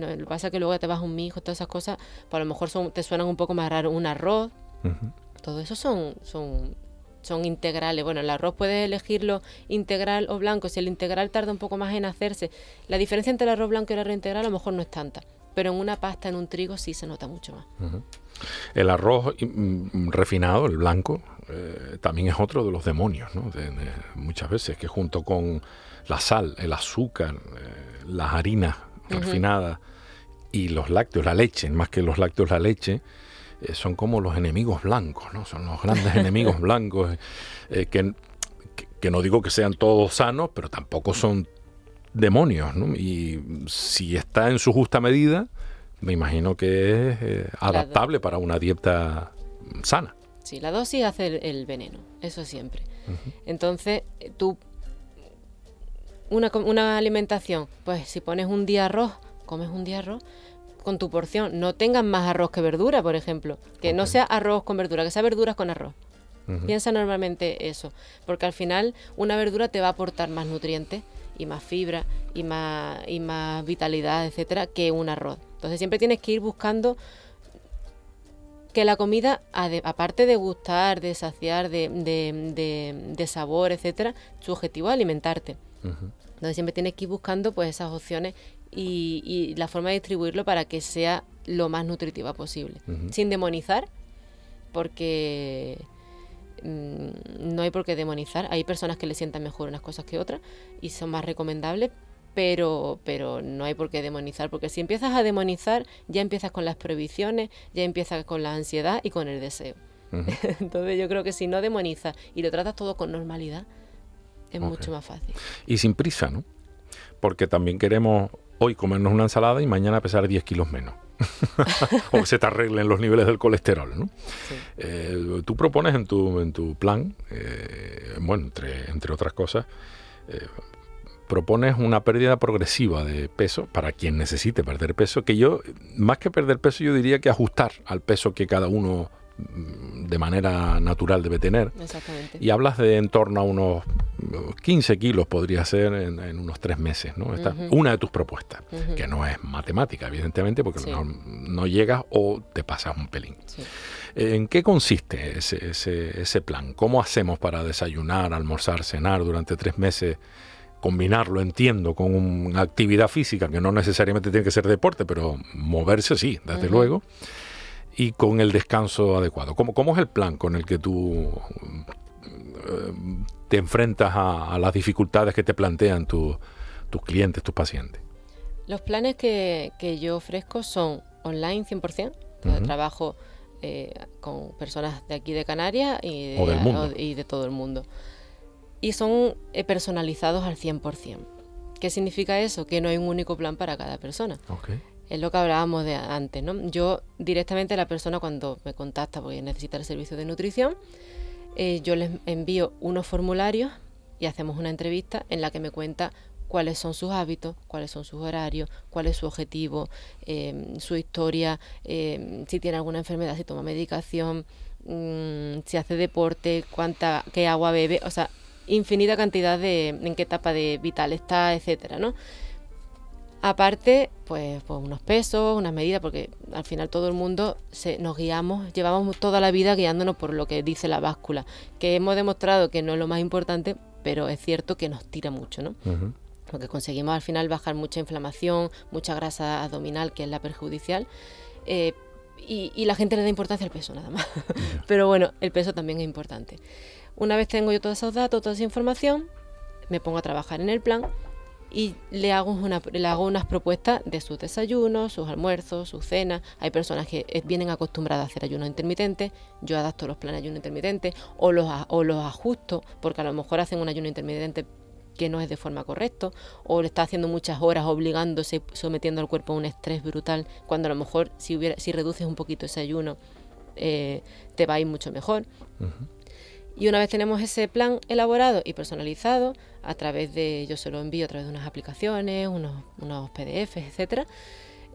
lo que pasa es que luego te vas un mijo, todas esas cosas, pues a lo mejor son, te suenan un poco más raro, un arroz, todo eso son, son son integrales. Bueno, el arroz puedes elegirlo integral o blanco. Si el integral tarda un poco más en hacerse, la diferencia entre el arroz blanco y el arroz integral a lo mejor no es tanta. Pero en una pasta, en un trigo, sí se nota mucho más.
El arroz mm, refinado, el blanco, eh, también es otro de los demonios, ¿no? muchas veces, que junto con la sal, el azúcar, eh, las harinas refinadas y los lácteos, la leche, más que los lácteos, la leche, eh, son como los enemigos blancos, ¿no? Son los grandes enemigos blancos, eh, que, que, no digo que sean todos sanos, pero tampoco son demonios, ¿no? Y si está en su justa medida, me imagino que es eh, adaptable para una dieta sana.
Sí, la dosis hace el, veneno, eso siempre. Entonces, tú, una, una alimentación, pues si pones un día arroz, comes un día arroz, con tu porción. No tengan más arroz que verdura, por ejemplo. Que no sea arroz con verdura, que sea verduras con arroz. Piensa normalmente eso, porque al final una verdura te va a aportar más nutrientes y más fibra y más, y más vitalidad, etcétera, que un arroz. Entonces siempre tienes que ir buscando que la comida, aparte de gustar, de saciar, de, de, sabor, etcétera, su objetivo es alimentarte. Entonces siempre tienes que ir buscando pues esas opciones y, la forma de distribuirlo para que sea lo más nutritiva posible. Sin demonizar, porque mm, no hay por qué demonizar. Hay personas que le sientan mejor unas cosas que otras y son más recomendables, pero, pero no hay por qué demonizar, porque si empiezas a demonizar, ya empiezas con las prohibiciones, ya empiezas con la ansiedad y con el deseo. Entonces yo creo que si no demonizas y lo tratas todo con normalidad, es mucho más fácil.
Y sin prisa, ¿no? Porque también queremos hoy comernos una ensalada y mañana pesar 10 kilos menos. o que se te arreglen los niveles del colesterol. ¿no? Eh, tú propones en tu, en tu plan, eh, bueno, entre, entre otras cosas, eh, propones una pérdida progresiva de peso para quien necesite perder peso, que yo, más que perder peso, yo diría que ajustar al peso que cada uno de manera natural debe tener. Y hablas de en torno a unos 15 kilos podría ser en, unos tres meses, ¿no? Esta, Una de tus propuestas, que no es matemática, evidentemente, porque no, llegas o te pasas un pelín. ¿En qué consiste ese, ese, ese plan? ¿Cómo hacemos para desayunar, almorzar, cenar durante tres meses? combinarlo, entiendo, con una actividad física, que no necesariamente tiene que ser deporte, pero moverse sí, desde luego y con el descanso adecuado. ¿Cómo, ¿Cómo, es el plan con el que tú eh, te enfrentas a, las dificultades que te plantean tus clientes, tus pacientes?
Los planes que, yo ofrezco son online 100%, trabajo eh, con personas de aquí de Canarias y de, y de todo el mundo. Y son eh, personalizados al 100%. ¿Qué significa eso? Que no hay un único plan para cada persona. Okay es lo que hablábamos de antes, ¿no? Yo directamente la persona cuando me contacta porque necesita el servicio de nutrición, eh, yo les envío unos formularios y hacemos una entrevista en la que me cuenta cuáles son sus hábitos, cuáles son sus horarios, cuál es su objetivo, eh, su historia, eh, si tiene alguna enfermedad, si toma medicación, mm, si hace deporte, cuánta, qué agua bebe, o sea, infinita cantidad de en qué etapa de vital está, etcétera, ¿no? Aparte, pues, pues, unos pesos, unas medidas, porque al final todo el mundo se, nos guiamos, llevamos toda la vida guiándonos por lo que dice la báscula, que hemos demostrado que no es lo más importante, pero es cierto que nos tira mucho, ¿no? Porque conseguimos al final bajar mucha inflamación, mucha grasa abdominal, que es la perjudicial, eh, y, y, la gente le da importancia al peso nada más. pero bueno, el peso también es importante. Una vez tengo yo todos esos datos, toda esa información, me pongo a trabajar en el plan y le hago, una, le hago unas propuestas de sus desayunos, sus almuerzos, sus cenas. Hay personas que eh, vienen acostumbradas a hacer ayunos intermitentes, yo adapto los planes de ayuno intermitente o los, o los ajusto porque a lo mejor hacen un ayuno intermitente que no es de forma correcta o le está haciendo muchas horas obligándose, sometiendo al cuerpo a un estrés brutal, cuando a lo mejor si, hubiera, si reduces un poquito ese ayuno eh, te va a ir mucho mejor. Y una vez tenemos ese plan elaborado y personalizado, a través de, yo se lo envío a través de unas aplicaciones, unos, unos PDFs, etcétera,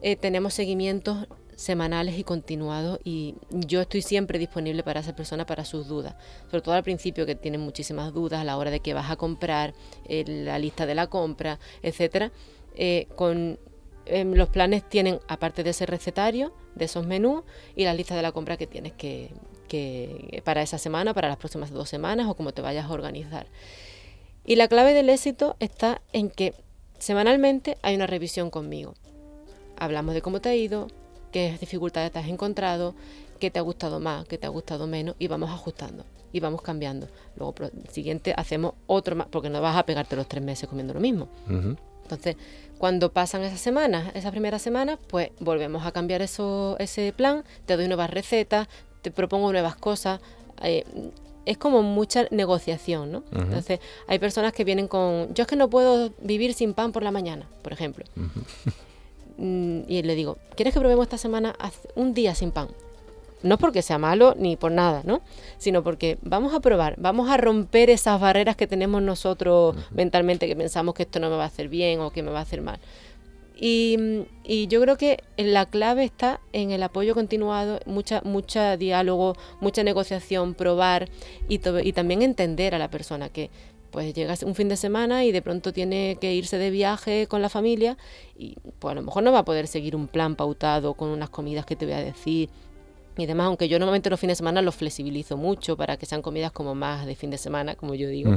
eh, tenemos seguimientos semanales y continuados y yo estoy siempre disponible para esa persona para sus dudas, sobre todo al principio que tienen muchísimas dudas a la hora de que vas a comprar, eh, la lista de la compra, etcétera. Eh, con em, los planes tienen aparte de ese recetario, de esos menús y la lista de la compra que tienes que, para esa semana, para las próximas dos semanas o como te vayas a organizar. Y la clave del éxito está en que semanalmente hay una revisión conmigo. Hablamos de cómo te ha ido, qué dificultades te has encontrado, qué te ha gustado más, qué te ha gustado menos y vamos ajustando y vamos cambiando. Luego, siguiente, hacemos otro más, porque no vas a pegarte los tres meses comiendo lo mismo. Entonces, cuando pasan esas semanas, esas primeras semanas, pues volvemos a cambiar eso, ese plan, te doy nuevas recetas, te propongo nuevas cosas. Eh, es como mucha negociación, ¿no? Entonces, hay personas que vienen con, yo es que no puedo vivir sin pan por la mañana, por ejemplo. Mm, y le digo, ¿quieres que probemos esta semana un día sin pan? No porque sea malo ni por nada, ¿no? Sino porque vamos a probar, vamos a romper esas barreras que tenemos nosotros mentalmente, que pensamos que esto no me va a hacer bien o que me va a hacer mal. Y, yo creo que la clave está en el apoyo continuado, mucha, mucha diálogo, mucha negociación, probar y, y también entender a la persona que pues llega un fin de semana y de pronto tiene que irse de viaje con la familia y pues a lo mejor no va a poder seguir un plan pautado con unas comidas que te voy a decir y demás, aunque yo normalmente los fines de semana los flexibilizo mucho para que sean comidas como más de fin de semana, como yo digo.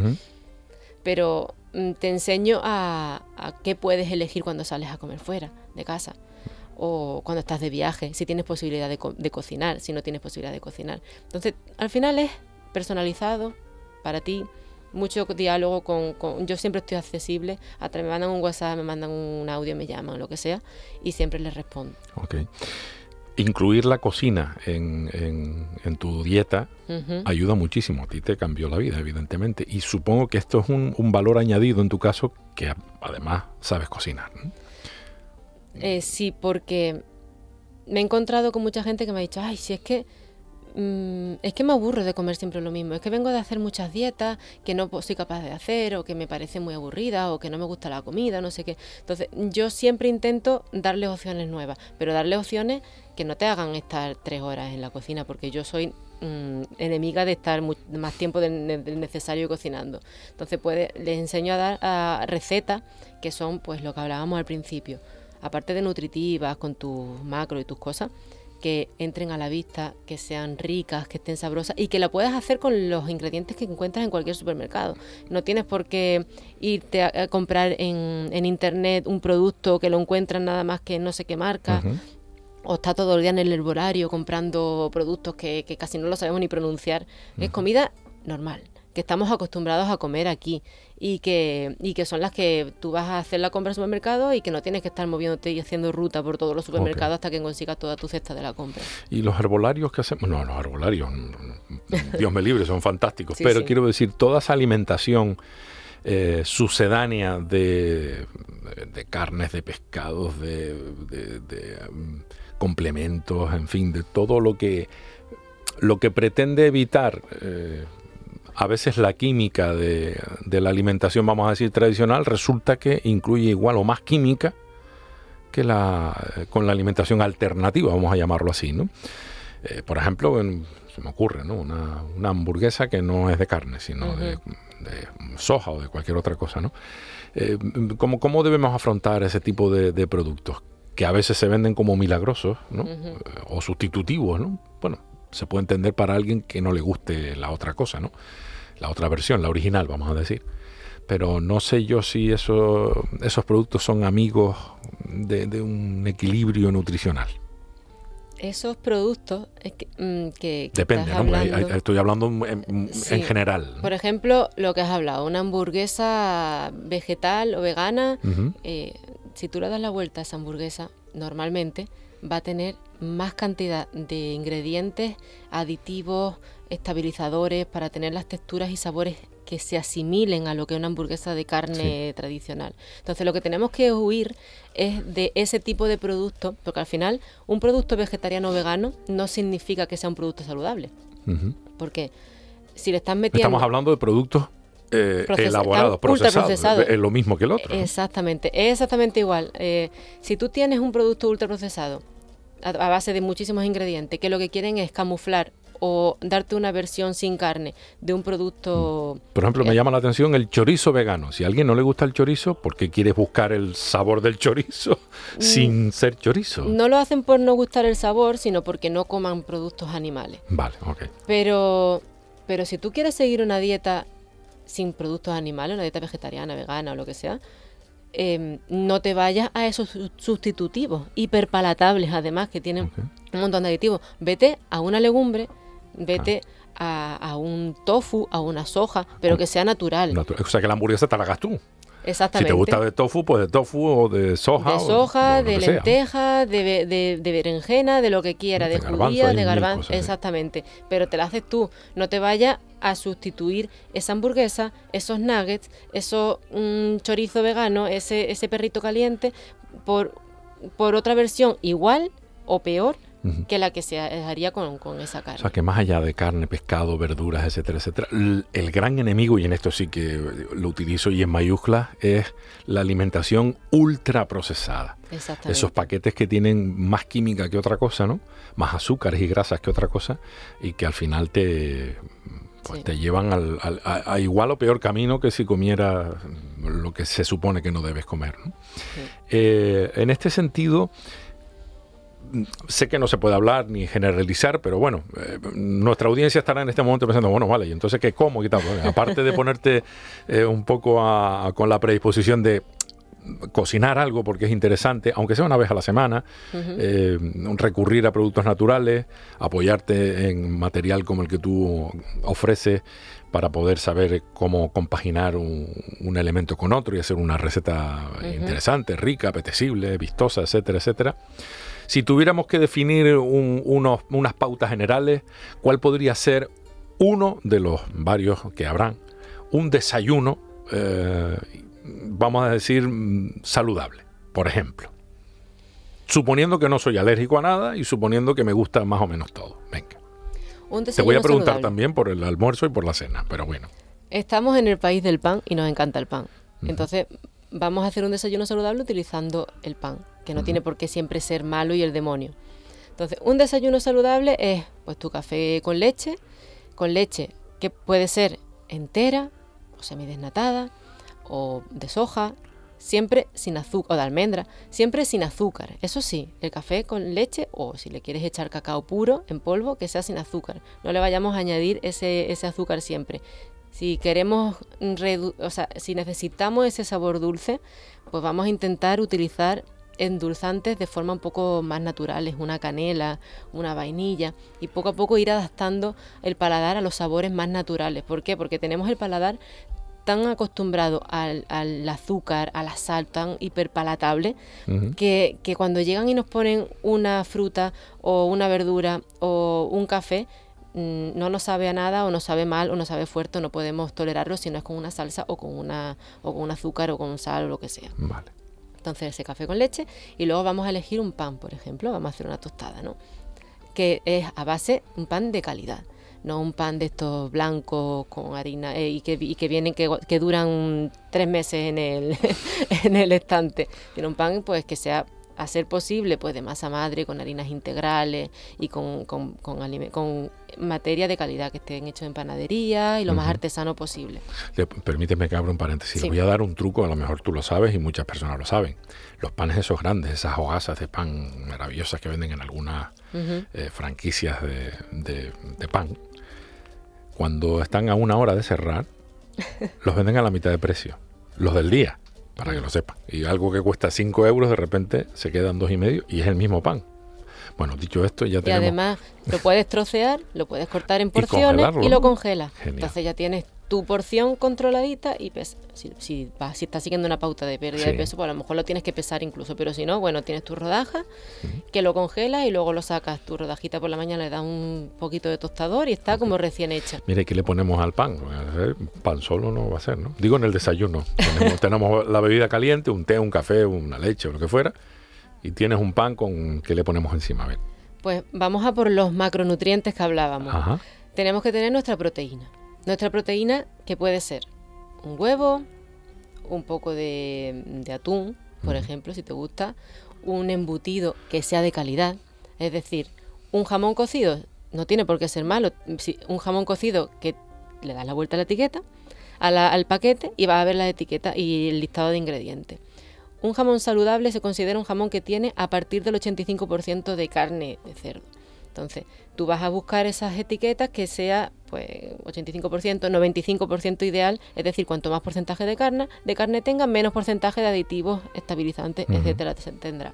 Pero te enseño a, qué puedes elegir cuando sales a comer fuera de casa o cuando estás de viaje, si tienes posibilidad de, cocinar, si no tienes posibilidad de cocinar. Entonces, al final es personalizado para ti, mucho diálogo con, yo siempre estoy accesible, me mandan un WhatsApp, me mandan un audio, me llaman, lo que sea, y siempre les respondo.
Okay incluir la cocina en, en, tu dieta ayuda muchísimo. A ti te cambió la vida, evidentemente. Y supongo que esto es un, valor añadido en tu caso, que además sabes cocinar.
Eh, sí, porque me he encontrado con mucha gente que me ha dicho, ay, si es que Mm, es que me aburro de comer siempre lo mismo, es que vengo de hacer muchas dietas que no soy capaz de hacer o que me parece muy aburrida o que no me gusta la comida, no sé qué. Entonces yo siempre intento darle opciones nuevas, pero darle opciones que no te hagan estar tres horas en la cocina, porque yo soy mm, enemiga de estar más tiempo del, necesario cocinando. Entonces puede, les enseño a dar recetas que son pues lo que hablábamos al principio, aparte de nutritivas, con tus macros y tus cosas que entren a la vista, que sean ricas, que estén sabrosas y que la puedas hacer con los ingredientes que encuentras en cualquier supermercado. No tienes por qué irte a, comprar en, en, internet un producto que lo encuentras nada más que no sé qué marca. O está todo el día en el herbolario comprando productos que, casi no lo sabemos ni pronunciar. Es comida normal que estamos acostumbrados a comer aquí y que, y que son las que tú vas a hacer la compra al supermercado y que no tienes que estar moviéndote y haciendo ruta por todos los supermercados hasta que consigas toda tu cesta de la compra.
¿Y los herbolarios que hacemos? No, los herbolarios, Dios me libre, son fantásticos, pero quiero decir, toda esa alimentación eh, sucedánea de, de, carnes, de pescados, de, um, complementos, en fin, de todo lo que lo que pretende evitar eh, a veces la química de, la alimentación, vamos a decir, tradicional, resulta que incluye igual o más química que la, con la alimentación alternativa, vamos a llamarlo así, ¿no? Eh, por ejemplo, se me ocurre, ¿no? Una, hamburguesa que no es de carne, sino de, soja o de cualquier otra cosa, ¿no? Eh, ¿cómo, debemos afrontar ese tipo de, productos? Que a veces se venden como milagrosos, ¿no? O sustitutivos, ¿no? Bueno, se puede entender para alguien que no le guste la otra cosa, ¿no? La otra versión, la original, vamos a decir. Pero no sé yo si eso, esos productos son amigos de, un equilibrio nutricional.
esos productos que, mm, que,
Depende, estoy hablando en, general.
Por ejemplo, lo que has hablado, una hamburguesa vegetal o vegana, eh, si tú le das la vuelta a esa hamburguesa, normalmente va a tener más cantidad de ingredientes, aditivos, estabilizadores para tener las texturas y sabores que se asimilen a lo que es una hamburguesa de carne tradicional. Entonces lo que tenemos que huir es de ese tipo de producto, porque al final un producto vegetariano o vegano no significa que sea un producto saludable. Porque si le están metiendo...
Estamos hablando de productos eh, elaborados, procesados, es lo mismo que el otro.
Exactamente, es exactamente igual. Eh, si tú tienes un producto ultraprocesado a, a base de muchísimos ingredientes que lo que quieren es camuflar o darte una versión sin carne de un producto.
Mm. Por ejemplo, me llama la atención el chorizo vegano. Si a alguien no le gusta el chorizo, ¿por qué quieres buscar el sabor del chorizo mm. sin ser chorizo?
No lo hacen por no gustar el sabor, sino porque no coman productos animales.
Vale, ok.
Pero, pero si tú quieres seguir una dieta sin productos animales, una dieta vegetariana, vegana o lo que sea, em, no te vayas a esos sustitutivos hiperpalatables, además, que tienen un montón de aditivos. Vete a una legumbre vete a, un tofu, a una soja, pero que sea natural.
o sea, que la hamburguesa te la hagas tú.
Exactamente.
Si te gusta de tofu, pues de tofu o de soja.
De soja, de lenteja, de, de, berenjena, de lo que quiera, de, judía, de garbanzo. Exactamente. Pero te la haces tú. No te vayas a sustituir esa hamburguesa, esos nuggets, eso un chorizo vegano, ese, ese perrito caliente, por, por otra versión igual o peor que la que se haría con, esa carne.
O sea, que más allá de carne, pescado, verduras, etcétera, etcétera, el, gran enemigo, y en esto sí que lo utilizo y en mayúsculas, es la alimentación ultra procesada. Esos paquetes que tienen más química que otra cosa, ¿no? Más azúcares y grasas que otra cosa, y que al final te pues te llevan al, a, igual o peor camino que si comiera lo que se supone que no debes comer. Eh, en este sentido, sé que no se puede hablar ni generalizar, pero bueno, eh, nuestra audiencia estará en este momento pensando, bueno, vale, ¿y entonces qué como y tal? aparte de ponerte eh, un poco con la predisposición de cocinar algo porque es interesante, aunque sea una vez a la semana, eh, recurrir a productos naturales, apoyarte en material como el que tú ofreces para poder saber cómo compaginar un, elemento con otro y hacer una receta interesante, rica, apetecible, vistosa, etcétera, etcétera. Si tuviéramos que definir unas pautas generales, ¿cuál podría ser uno de los varios que habrán? Un desayuno, eh, vamos a decir, saludable, por ejemplo. Suponiendo que no soy alérgico a nada y suponiendo que me gusta más o menos todo. Venga. Te voy a preguntar también por el almuerzo y por la cena, pero bueno.
Estamos en el país del pan y nos encanta el pan. Entonces, vamos a hacer un desayuno saludable utilizando el pan, que no tiene por qué siempre ser malo y el demonio. Entonces, un desayuno saludable es pues tu café con leche, con leche que puede ser entera o semidesnatada o de soja, siempre sin azúcar, o de almendra, siempre sin azúcar. Eso sí, el café con leche o si le quieres echar cacao puro en polvo, que sea sin azúcar. No le vayamos a añadir ese, ese azúcar siempre. Si queremos, o sea, si necesitamos ese sabor dulce, pues vamos a intentar utilizar endulzantes de forma un poco más naturales, una canela, una vainilla, y poco a poco ir adaptando el paladar a los sabores más naturales. ¿Por qué? Porque tenemos el paladar tan acostumbrado al, azúcar, a la sal, tan hiperpalatable, que, que cuando llegan y nos ponen una fruta o una verdura o un café, no nos sabe a nada o nos sabe mal o nos sabe fuerte o no podemos tolerarlo si no es con una salsa o con una o con un azúcar o con sal o lo que sea.
Vale.
Entonces ese café con leche y luego vamos a elegir un pan, por ejemplo, vamos a hacer una tostada, ¿no? Que es a base un pan de calidad, no un pan de estos blancos con harina eh, y, que, y que vienen que, que duran tres meses en el, en el estante, sino un pan pues que sea a ser posible, pues de masa madre, con harinas integrales y con, con, con, materia de calidad que estén hechos en panadería y lo más artesano posible.
permíteme que abra un paréntesis. Le voy a dar un truco, a lo mejor tú lo sabes y muchas personas lo saben. Los panes esos grandes, esas hogazas de pan maravillosas que venden en algunas eh, franquicias de, de pan, cuando están a una hora de cerrar, los venden a la mitad de precio. Los del día para que lo sepan. Y algo que cuesta 5 euros de repente se quedan dos y medio y es el mismo pan. Bueno, dicho esto, ya
Y
tenemos...
además lo puedes trocear, lo puedes cortar en porciones y, lo congelas.
Genial.
Entonces ya tienes tu porción controladita y pes si, si, vas- si estás siguiendo una pauta de pérdida
Sí.
de peso, pues a lo mejor lo tienes que pesar incluso, pero si no, bueno, tienes tu rodaja que lo congelas y luego lo sacas tu rodajita por la mañana, le das un poquito de tostador y está como recién hecha.
Mire, ¿qué le ponemos al pan? Pan solo no va a ser, ¿no? Digo en el desayuno. Tenemos, tenemos la bebida caliente, un té, un café, una leche o lo que fuera. Y tienes un pan con que le ponemos encima. A ver.
Pues vamos a por los macronutrientes que hablábamos.
Ajá.
tenemos que tener nuestra proteína. Nuestra proteína que puede ser un huevo, un poco de, de atún, por ejemplo, si te gusta, un embutido que sea de calidad, es decir, un jamón cocido no tiene por qué ser malo, si- un jamón cocido que le das la vuelta a la etiqueta, a la- al paquete y vas a ver la etiqueta y el listado de ingredientes. Un jamón saludable se considera un jamón que tiene a partir del 85% de carne de cerdo. Entonces, tú vas a buscar esas etiquetas que sea pues 85%, 95% ideal, es decir, cuanto más porcentaje de carne, de carne tenga, menos porcentaje de aditivos estabilizantes,
Ujú.
etcétera, se tendrá.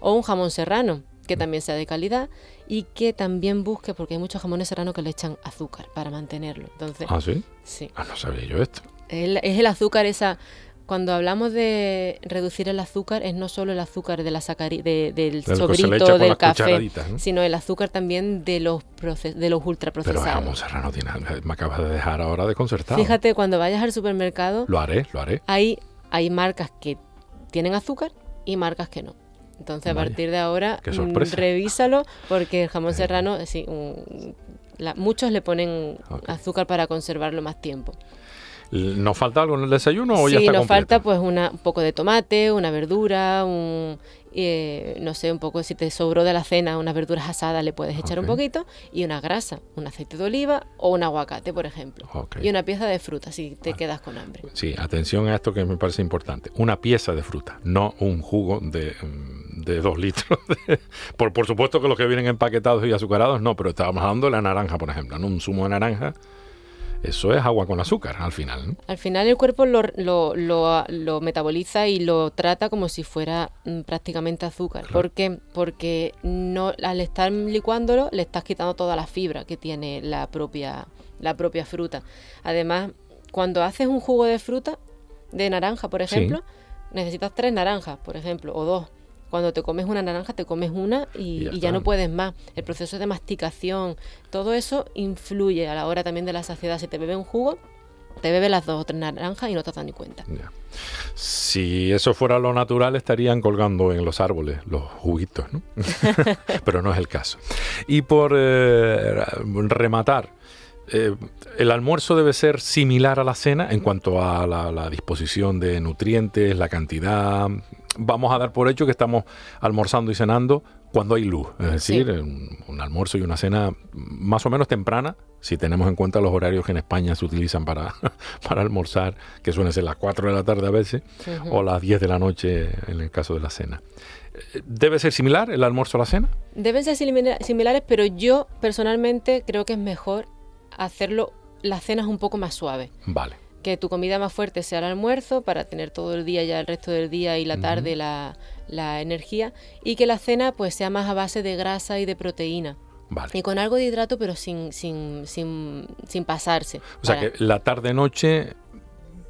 O un jamón serrano, que también sea de calidad y que también busque, porque hay muchos jamones serranos que le echan azúcar para mantenerlo. Entonces,
Ah, sí.
sí.
Ah, no sabía yo esto.
El- es el azúcar esa. Cuando hablamos de reducir el azúcar, es no solo el azúcar de la sacari- de- del sobrito del café, sino el azúcar también de los proces- de los
Pero
ultraprocesados.
el jamón serrano tiene, me acabas de dejar ahora desconcertado.
Fíjate, cuando vayas al supermercado,
Lo haré, lo haré.
hay, hay marcas que tienen azúcar y marcas que no. Entonces, a partir de ahora, mm, revísalo, porque el jamón serrano, sí, un- la- muchos le ponen azúcar para conservarlo más tiempo.
¿Nos falta algo en el desayuno o ya
Sí,
está
nos
completo?
falta pues una, un poco de tomate, una verdura, un, eh, no sé, un poco, si te sobró de la cena unas verduras asadas le puedes echar un poquito y una grasa, un aceite de oliva o un aguacate, por ejemplo. Y una pieza de fruta si te quedas con hambre.
Sí, atención a esto que me parece importante. Una pieza de fruta, no un jugo de, mm, de dos litros. de- por, por supuesto que los que vienen empaquetados y azucarados, no, pero estábamos hablando de la naranja, por ejemplo, ¿no? Un zumo de naranja, eso es agua con azúcar al final. ¿no?
Al final el cuerpo lo, lo, lo- lo metaboliza y lo trata como si fuera mm, prácticamente azúcar. ¿Por qué? Porque no, al estar licuándolo le estás quitando toda la fibra que tiene la propia, la propia fruta. Además, cuando haces un jugo de fruta, de naranja, por
Sí.
ejemplo, necesitas tres naranjas, por ejemplo, o dos. Cuando te comes una naranja, te comes una y,
Y ya
y ya no puedes más. El proceso de masticación, todo eso influye a la hora también de la saciedad. Si te bebes un jugo, te bebes las dos o tres naranjas y no te das ni cuenta.
Ya. Si eso fuera lo natural, estarían colgando en los árboles los juguitos, ¿no? Pero no es el caso. Y por eh, rematar, eh, el almuerzo debe ser similar a la cena en cuanto a la, la disposición de nutrientes, la cantidad. Vamos a dar por hecho que estamos almorzando y cenando cuando hay luz, es
Sí.
decir, un, un almuerzo y una cena más o menos temprana, si tenemos en cuenta los horarios que en España se utilizan para, para almorzar, que suelen ser las 4 de la tarde a veces, o las 10 de la noche en el caso de la cena. ¿Debe ser similar el almuerzo a la cena?
Deben ser simila- similares, pero yo personalmente creo que es mejor hacerlo las cenas un poco más suaves.
Vale.
Que tu comida más fuerte sea el almuerzo para tener todo el día ya el resto del día y la tarde la, la energía y que la cena pues sea más a base de grasa y de proteína
Vale.
y con algo de hidrato pero sin, sin, sin, sin pasarse.
O sea que la tarde-noche,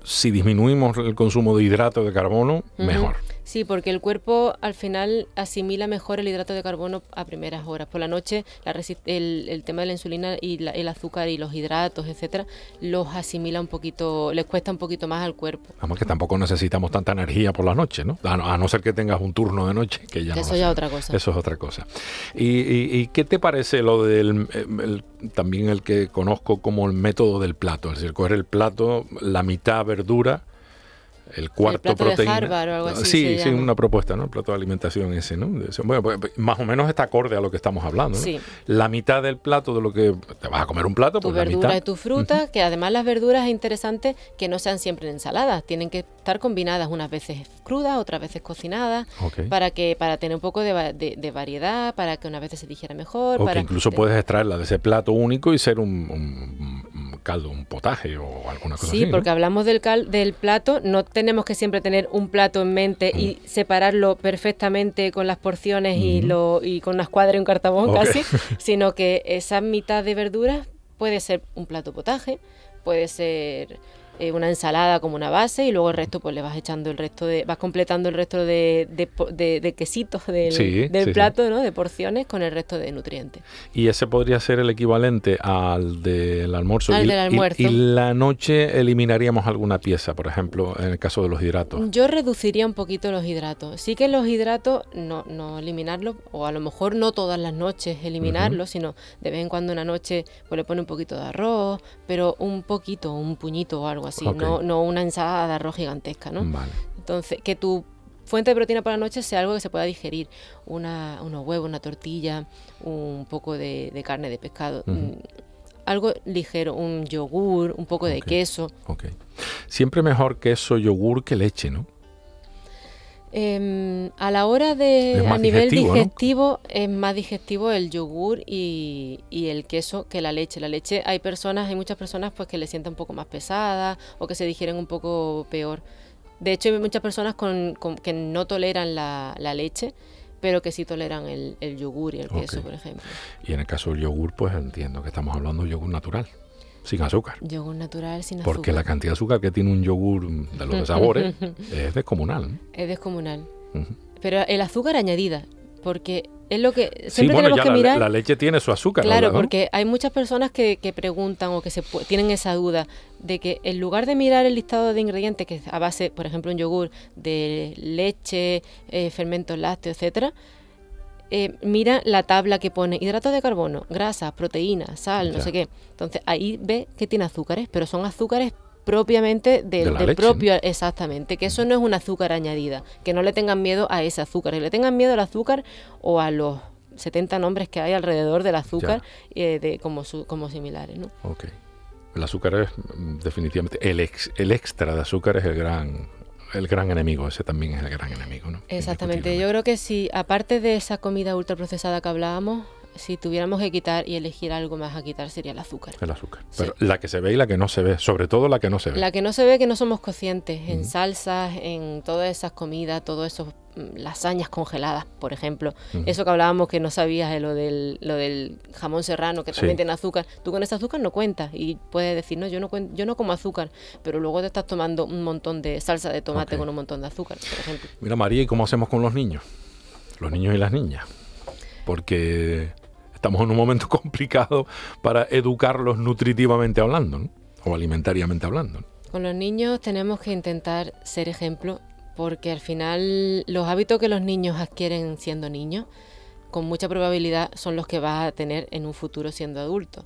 si disminuimos el consumo de hidrato de carbono, mejor.
Sí, porque el cuerpo al final asimila mejor el hidrato de carbono a primeras horas. Por la noche la el, el tema de la insulina y la- el azúcar y los hidratos, etcétera, los asimila un poquito, les cuesta un poquito más al cuerpo.
Además que tampoco necesitamos tanta energía por la noche, ¿no? A no, a no ser que tengas un turno de noche, que ya no
eso
lo
ya
sé.
otra cosa.
Eso es otra cosa. ¿Y, y- y qué te parece lo del el- también el que conozco como el método del plato? Es decir, coger el plato, la mitad verdura, el cuarto
plato de
proteína.
Harvard o algo así
Sí, sí, una propuesta, ¿no? El plato de alimentación ese, ¿no? De. Bueno, pues, más o menos está acorde a lo que estamos hablando, ¿no?
Sí.
La mitad del plato de lo que te vas a comer un plato,
Tu
pues la
verdura
mitad.
y tu fruta, que además las verduras es interesante que no sean siempre en ensaladas, tienen que estar combinadas unas veces crudas, otras veces cocinadas, para que para tener un poco de, de- de variedad, para que una vez se digiera mejor.
O
para
que incluso
te-
puedes extraerla de ese plato único y ser un caldo, un potaje o alguna cosa
sí,
así.
Sí, porque hablamos del, cal del plato, no tenemos que siempre tener un plato en mente y mm. separarlo perfectamente con las porciones y, lo, y con una escuadra y un cartabón casi, sino que esa mitad de verduras puede ser un plato potaje, puede ser eh, una ensalada como una base y luego el resto pues le vas echando el resto de, vas completando el resto de, de, quesitos del, del plato, ¿no? De porciones con el resto de nutrientes.
Y ese podría ser el equivalente al del almuerzo.
Al del almuerzo.
Y, la noche eliminaríamos alguna pieza, por ejemplo, en el caso de los hidratos.
Yo reduciría un poquito los hidratos. Sí que los hidratos no, no eliminarlos, o a lo mejor no todas las noches eliminarlos, sino de vez en cuando una noche pues le pone un poquito de arroz, pero un poquito, un puñito o algo así, no, no una ensalada de arroz gigantesca, ¿no? Entonces, que tu fuente de proteína por la noche sea algo que se pueda digerir, una, unos huevos, una tortilla, un poco de, carne de pescado. Mm, algo ligero, un yogur, un poco de queso.
Ok. Siempre mejor queso, yogur que leche, ¿no?
Em, a la hora de, a nivel digestivo, es más digestivo el yogur y, el queso que la leche. La leche, hay personas, hay muchas personas pues que le sienten un poco más pesada o que se digieren un poco peor. De hecho, hay muchas personas con, que no toleran la, leche, pero que sí toleran el, yogur y el queso, por ejemplo.
Y en el caso del yogur, pues entiendo que estamos hablando de yogur natural sin azúcar.
Yogur natural sin azúcar.
Porque la cantidad de azúcar que tiene un yogur de los de sabores es descomunal.
Es descomunal. Pero el azúcar añadida, porque es lo que siempre tenemos que
la,
mirar.
La leche tiene su azúcar.
Claro, porque hay muchas personas que, preguntan o que se tienen esa duda de que en lugar de mirar el listado de ingredientes que a base, por ejemplo, un yogur de leche, eh, fermentos lácteos, etcétera, eh, mira la tabla que pone hidratos de carbono, grasas, proteínas, sal, no sé qué. Entonces ahí ve que tiene azúcares, pero son azúcares propiamente del, propio, exactamente, que eso no es un azúcar añadida, que no le tengan miedo a ese azúcar, que le tengan miedo al azúcar o a los 70 nombres que hay alrededor del azúcar eh, de, como, como similares. ¿no?
Ok. El azúcar es mm, definitivamente, el, el extra de azúcar es el gran el gran enemigo, ese también es el gran enemigo, ¿no?
Exactamente, yo creo que si, aparte de esa comida ultraprocesada que hablábamos, si tuviéramos que quitar y elegir algo más a quitar sería el azúcar.
El azúcar. Pero la que se ve y la que no se ve, sobre todo la que no se ve.
La que no se ve que no somos conscientes en salsas, en todas esas comidas, todos esos mm, lasañas congeladas, por ejemplo. Eso que hablábamos que no sabías de lo del, lo del jamón serrano, que también tiene azúcar. Tú con ese azúcar no cuentas y puedes decir, no, yo no, yo no como azúcar, pero luego te estás tomando un montón de salsa de tomate con un montón de azúcar, por ejemplo.
Mira, María, ¿y cómo hacemos con los niños? Los niños y las niñas. Porque estamos en un momento complicado para educarlos nutritivamente hablando, o alimentariamente hablando.
Con los niños tenemos que intentar ser ejemplo, porque al final los hábitos que los niños adquieren siendo niños, con mucha probabilidad son los que vas a tener en un futuro siendo adulto.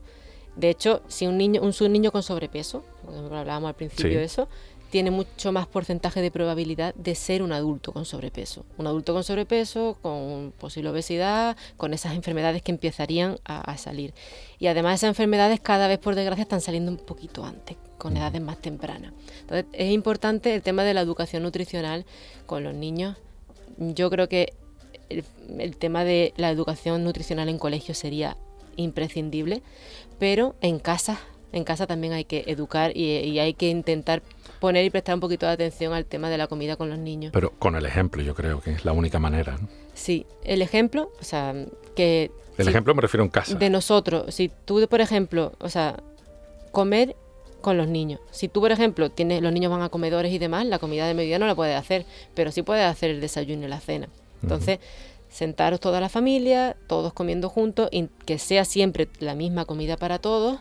De hecho, si un niño, un, niño con sobrepeso, hablábamos al principio de eso, tiene mucho más porcentaje de probabilidad de ser un adulto con sobrepeso. Un adulto con sobrepeso, con posible obesidad, con esas enfermedades que empezarían a, salir. Y además esas enfermedades cada vez por desgracia están saliendo un poquito antes, con edades más tempranas. Entonces es importante el tema de la educación nutricional con los niños. Yo creo que el, tema de la educación nutricional en colegio sería imprescindible, pero en casa en casa también hay que educar y, hay que intentar poner y prestar un poquito de atención al tema de la comida con los niños.
Pero con el ejemplo, yo creo que es la única manera.
Sí, el ejemplo, o sea, que...
El ejemplo me refiero en casa.
De nosotros. Si tú, por ejemplo, o sea, comer con los niños. Si tú, por ejemplo, tienes, los niños van a comedores y demás, la comida de mediodía no la puedes hacer, pero sí puedes hacer el desayuno y la cena. Entonces, sentaros toda la familia, todos comiendo juntos, y que sea siempre la misma comida para todos,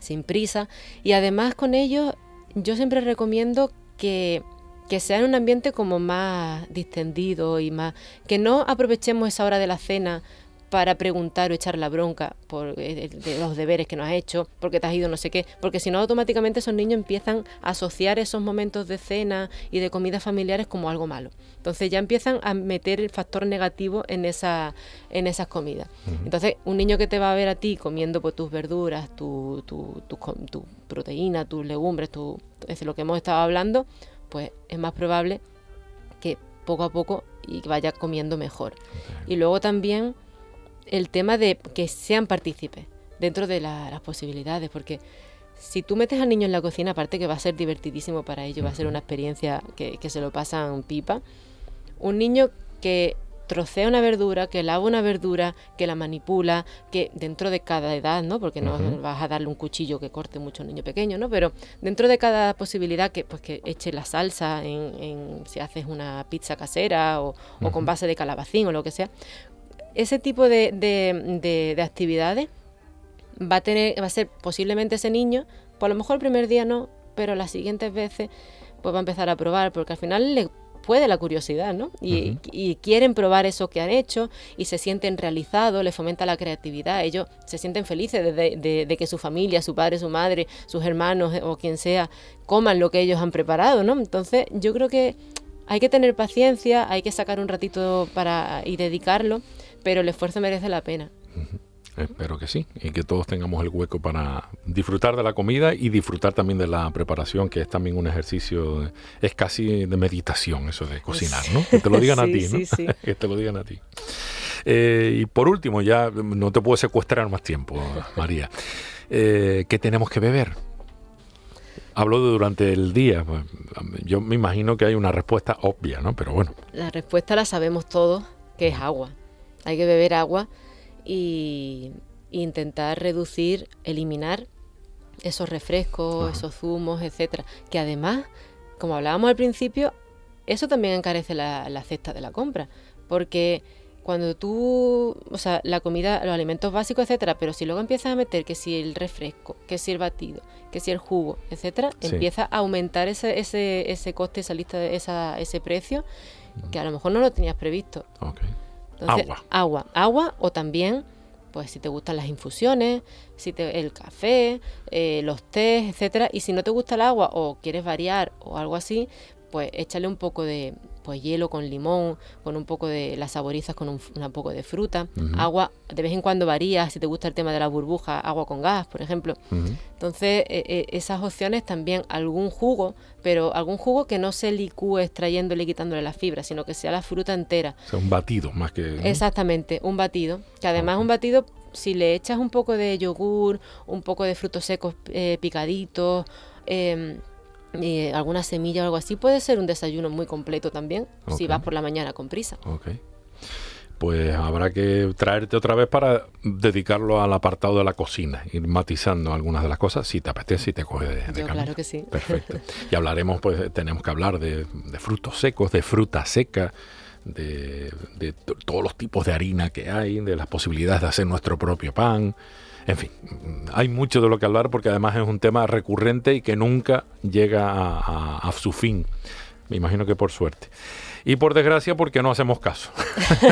sin prisa. Y además con ellos yo siempre recomiendo que, que sea en un ambiente como más distendido y más... que no aprovechemos esa hora de la cena para preguntar o echar la bronca por eh, de los deberes que no has hecho, porque te has ido no sé qué, porque si no automáticamente esos niños empiezan a asociar esos momentos de cena y de comidas familiares como algo malo. Entonces ya empiezan a meter el factor negativo en esa en esas comidas. Entonces, un niño que te va a ver a ti comiendo pues, tus verduras, tu, tu, tu, proteína, tus legumbres, tu, es lo que hemos estado hablando, pues es más probable que poco a poco y vaya comiendo mejor. Y luego también el tema de que sean partícipes dentro de las posibilidades, porque si tú metes al niño en la cocina, aparte que va a ser divertidísimo para ellos, va a ser una experiencia que, que se lo pasan pipa, un niño que trocea una verdura, que lava una verdura, que la manipula, que dentro de cada edad, ¿no? Porque no vas a darle un cuchillo que corte mucho a un niño pequeño, ¿no? Pero dentro de cada posibilidad que pues que eche la salsa en, si haces una pizza casera o, con base de calabacín o lo que sea, ese tipo de, de, actividades va a tener, va a ser posiblemente ese niño, por lo mejor el primer día no, pero las siguientes veces pues va a empezar a probar, porque al final le puede la curiosidad, ¿no? Y, quieren probar eso que han hecho y se sienten realizados, les fomenta la creatividad, ellos se sienten felices de, que su familia, su padre, su madre, sus hermanos eh, o quien sea coman lo que ellos han preparado, ¿no? Entonces yo creo que hay que tener paciencia, hay que sacar un ratito para y dedicarlo, pero el esfuerzo merece la pena.
Espero que sí, y que todos tengamos el hueco para disfrutar de la comida y disfrutar también de la preparación, que es también un ejercicio, es casi de meditación eso de cocinar, ¿no? Que te lo digan a ti, ¿no? que te lo digan a ti. Eh, y por último, ya no te puedo secuestrar más tiempo, María. Eh, ¿Qué tenemos que beber? Hablo de durante el día. Yo me imagino que hay una respuesta obvia, ¿no? Pero bueno.
La respuesta la sabemos todos, que es agua. Hay que beber agua y intentar reducir, eliminar esos refrescos, esos zumos, etcétera. Que además, como hablábamos al principio, eso también encarece la, cesta de la compra. Porque cuando tú, o sea, la comida, los alimentos básicos, etcétera, pero si luego empiezas a meter que si el refresco, que si el batido, que si el jugo, etcétera, empieza a aumentar ese, ese, ese coste, esa lista, esa, ese precio, que a lo mejor no lo tenías previsto
agua.
Agua. Agua o también, pues si te gustan las infusiones, si te, el café, eh, los tés, etcétera. Y si no te gusta el agua o quieres variar o algo así, pues échale un poco de pues hielo con limón, con un poco de las saborizas con un, poco de fruta, agua, de vez en cuando varía, si te gusta el tema de la burbuja, agua con gas, por ejemplo. Entonces, e, e, esas opciones también, algún jugo, pero algún jugo que no se licúe extrayéndole y quitándole la fibra, sino que sea la fruta entera.
O sea, un batido más que...
Exactamente, un batido, que además un batido si le echas un poco de yogur, un poco de frutos secos eh, picaditos, eh, eh, alguna semilla o algo así, puede ser un desayuno muy completo también, si vas por la mañana con prisa.
Ok. Pues habrá que traerte otra vez para dedicarlo al apartado de la cocina, ir matizando algunas de las cosas, si te apetece, si te coge de,
Claro que sí.
Perfecto. Y hablaremos, pues tenemos que hablar de, frutos secos, de fruta seca, de, de todos los tipos de harina que hay, de las posibilidades de hacer nuestro propio pan. En fin, hay mucho de lo que hablar porque además es un tema recurrente y que nunca llega a, su fin. Me imagino que por suerte. Y por desgracia porque no hacemos caso.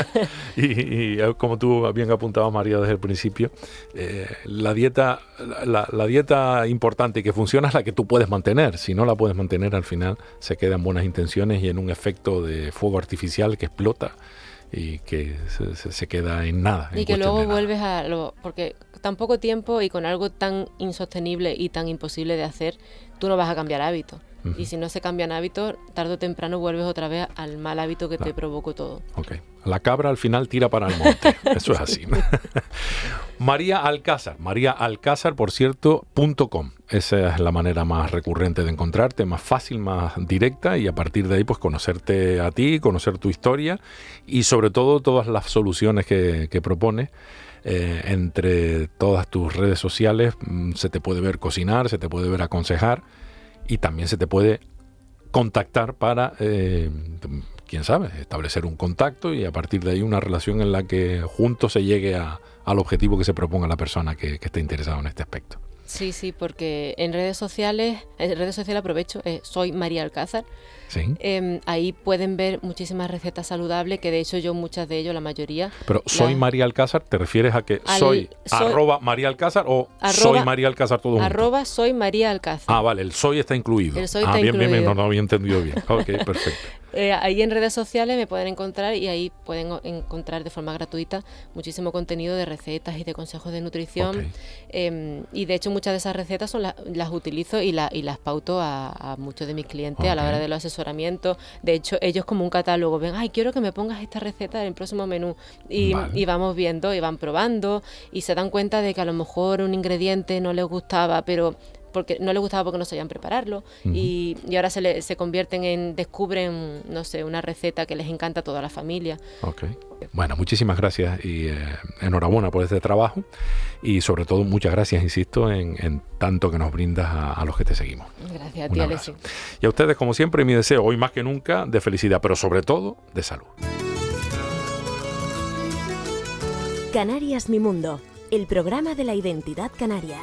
y, como tú bien apuntabas, María, desde el principio, eh, la, dieta, la, dieta importante y que funciona es la que tú puedes mantener. Si no la puedes mantener, al final se quedan buenas intenciones y en un efecto de fuego artificial que explota y que se, queda en nada.
Y que luego vuelves a lo... Porque tan poco tiempo y con algo tan insostenible y tan imposible de hacer, tú no vas a cambiar hábitos. Y si no se cambian hábitos, tarde o temprano vuelves otra vez al mal hábito que te provocó todo.
Ok. La cabra al final tira para el monte. Eso es así. María Alcázar. María Alcázar, por cierto, punto com. Esa es la manera más recurrente de encontrarte, más fácil, más directa y a partir de ahí pues conocerte a ti, conocer tu historia y sobre todo todas las soluciones que, que propones eh, entre todas tus redes sociales mm, se te puede ver cocinar, se te puede ver aconsejar y también se te puede contactar para, eh, quién sabe, establecer un contacto y a partir de ahí una relación en la que juntos se llegue al objetivo que se proponga la persona que, que esté interesada en este aspecto.
Sí, sí, porque en redes sociales, en redes sociales aprovecho, eh, soy María Alcázar. Sí. Em, ahí pueden ver muchísimas recetas saludables, que de hecho yo muchas de ellos, la mayoría.
Pero soy María Alcázar, ¿te refieres a que soy, arroba María Alcázar o soy María Alcázar todo junto?
Arroba soy María Alcázar.
Ah, vale, el soy está incluido.
El soy
ah,
bien,
bien, bien, no, no había entendido bien. Ok, perfecto.
Eh, ahí en redes sociales me pueden encontrar y ahí pueden encontrar de forma gratuita muchísimo contenido de recetas y de consejos de nutrición. Em, y de hecho muchas de esas recetas son las utilizo y, y las pauto a, muchos de mis clientes a la hora de los asesoramientos. De hecho, ellos como un catálogo ven, ay, quiero que me pongas esta receta en el próximo menú. Y, y vamos viendo y van probando y se dan cuenta de que a lo mejor un ingrediente no les gustaba, pero porque no les gustaba porque no sabían prepararlo y, ahora se, se convierten en, descubren, no sé, una receta que les encanta a toda la familia.
Ok. Bueno, muchísimas gracias y eh, enhorabuena por este trabajo y sobre todo muchas gracias, insisto, en, tanto que nos brindas a, los que te seguimos.
Gracias a ti, Alessio.
Y a ustedes, como siempre, mi deseo hoy más que nunca de felicidad, pero sobre todo de salud.
Canarias Mi Mundo, el programa de la identidad canaria.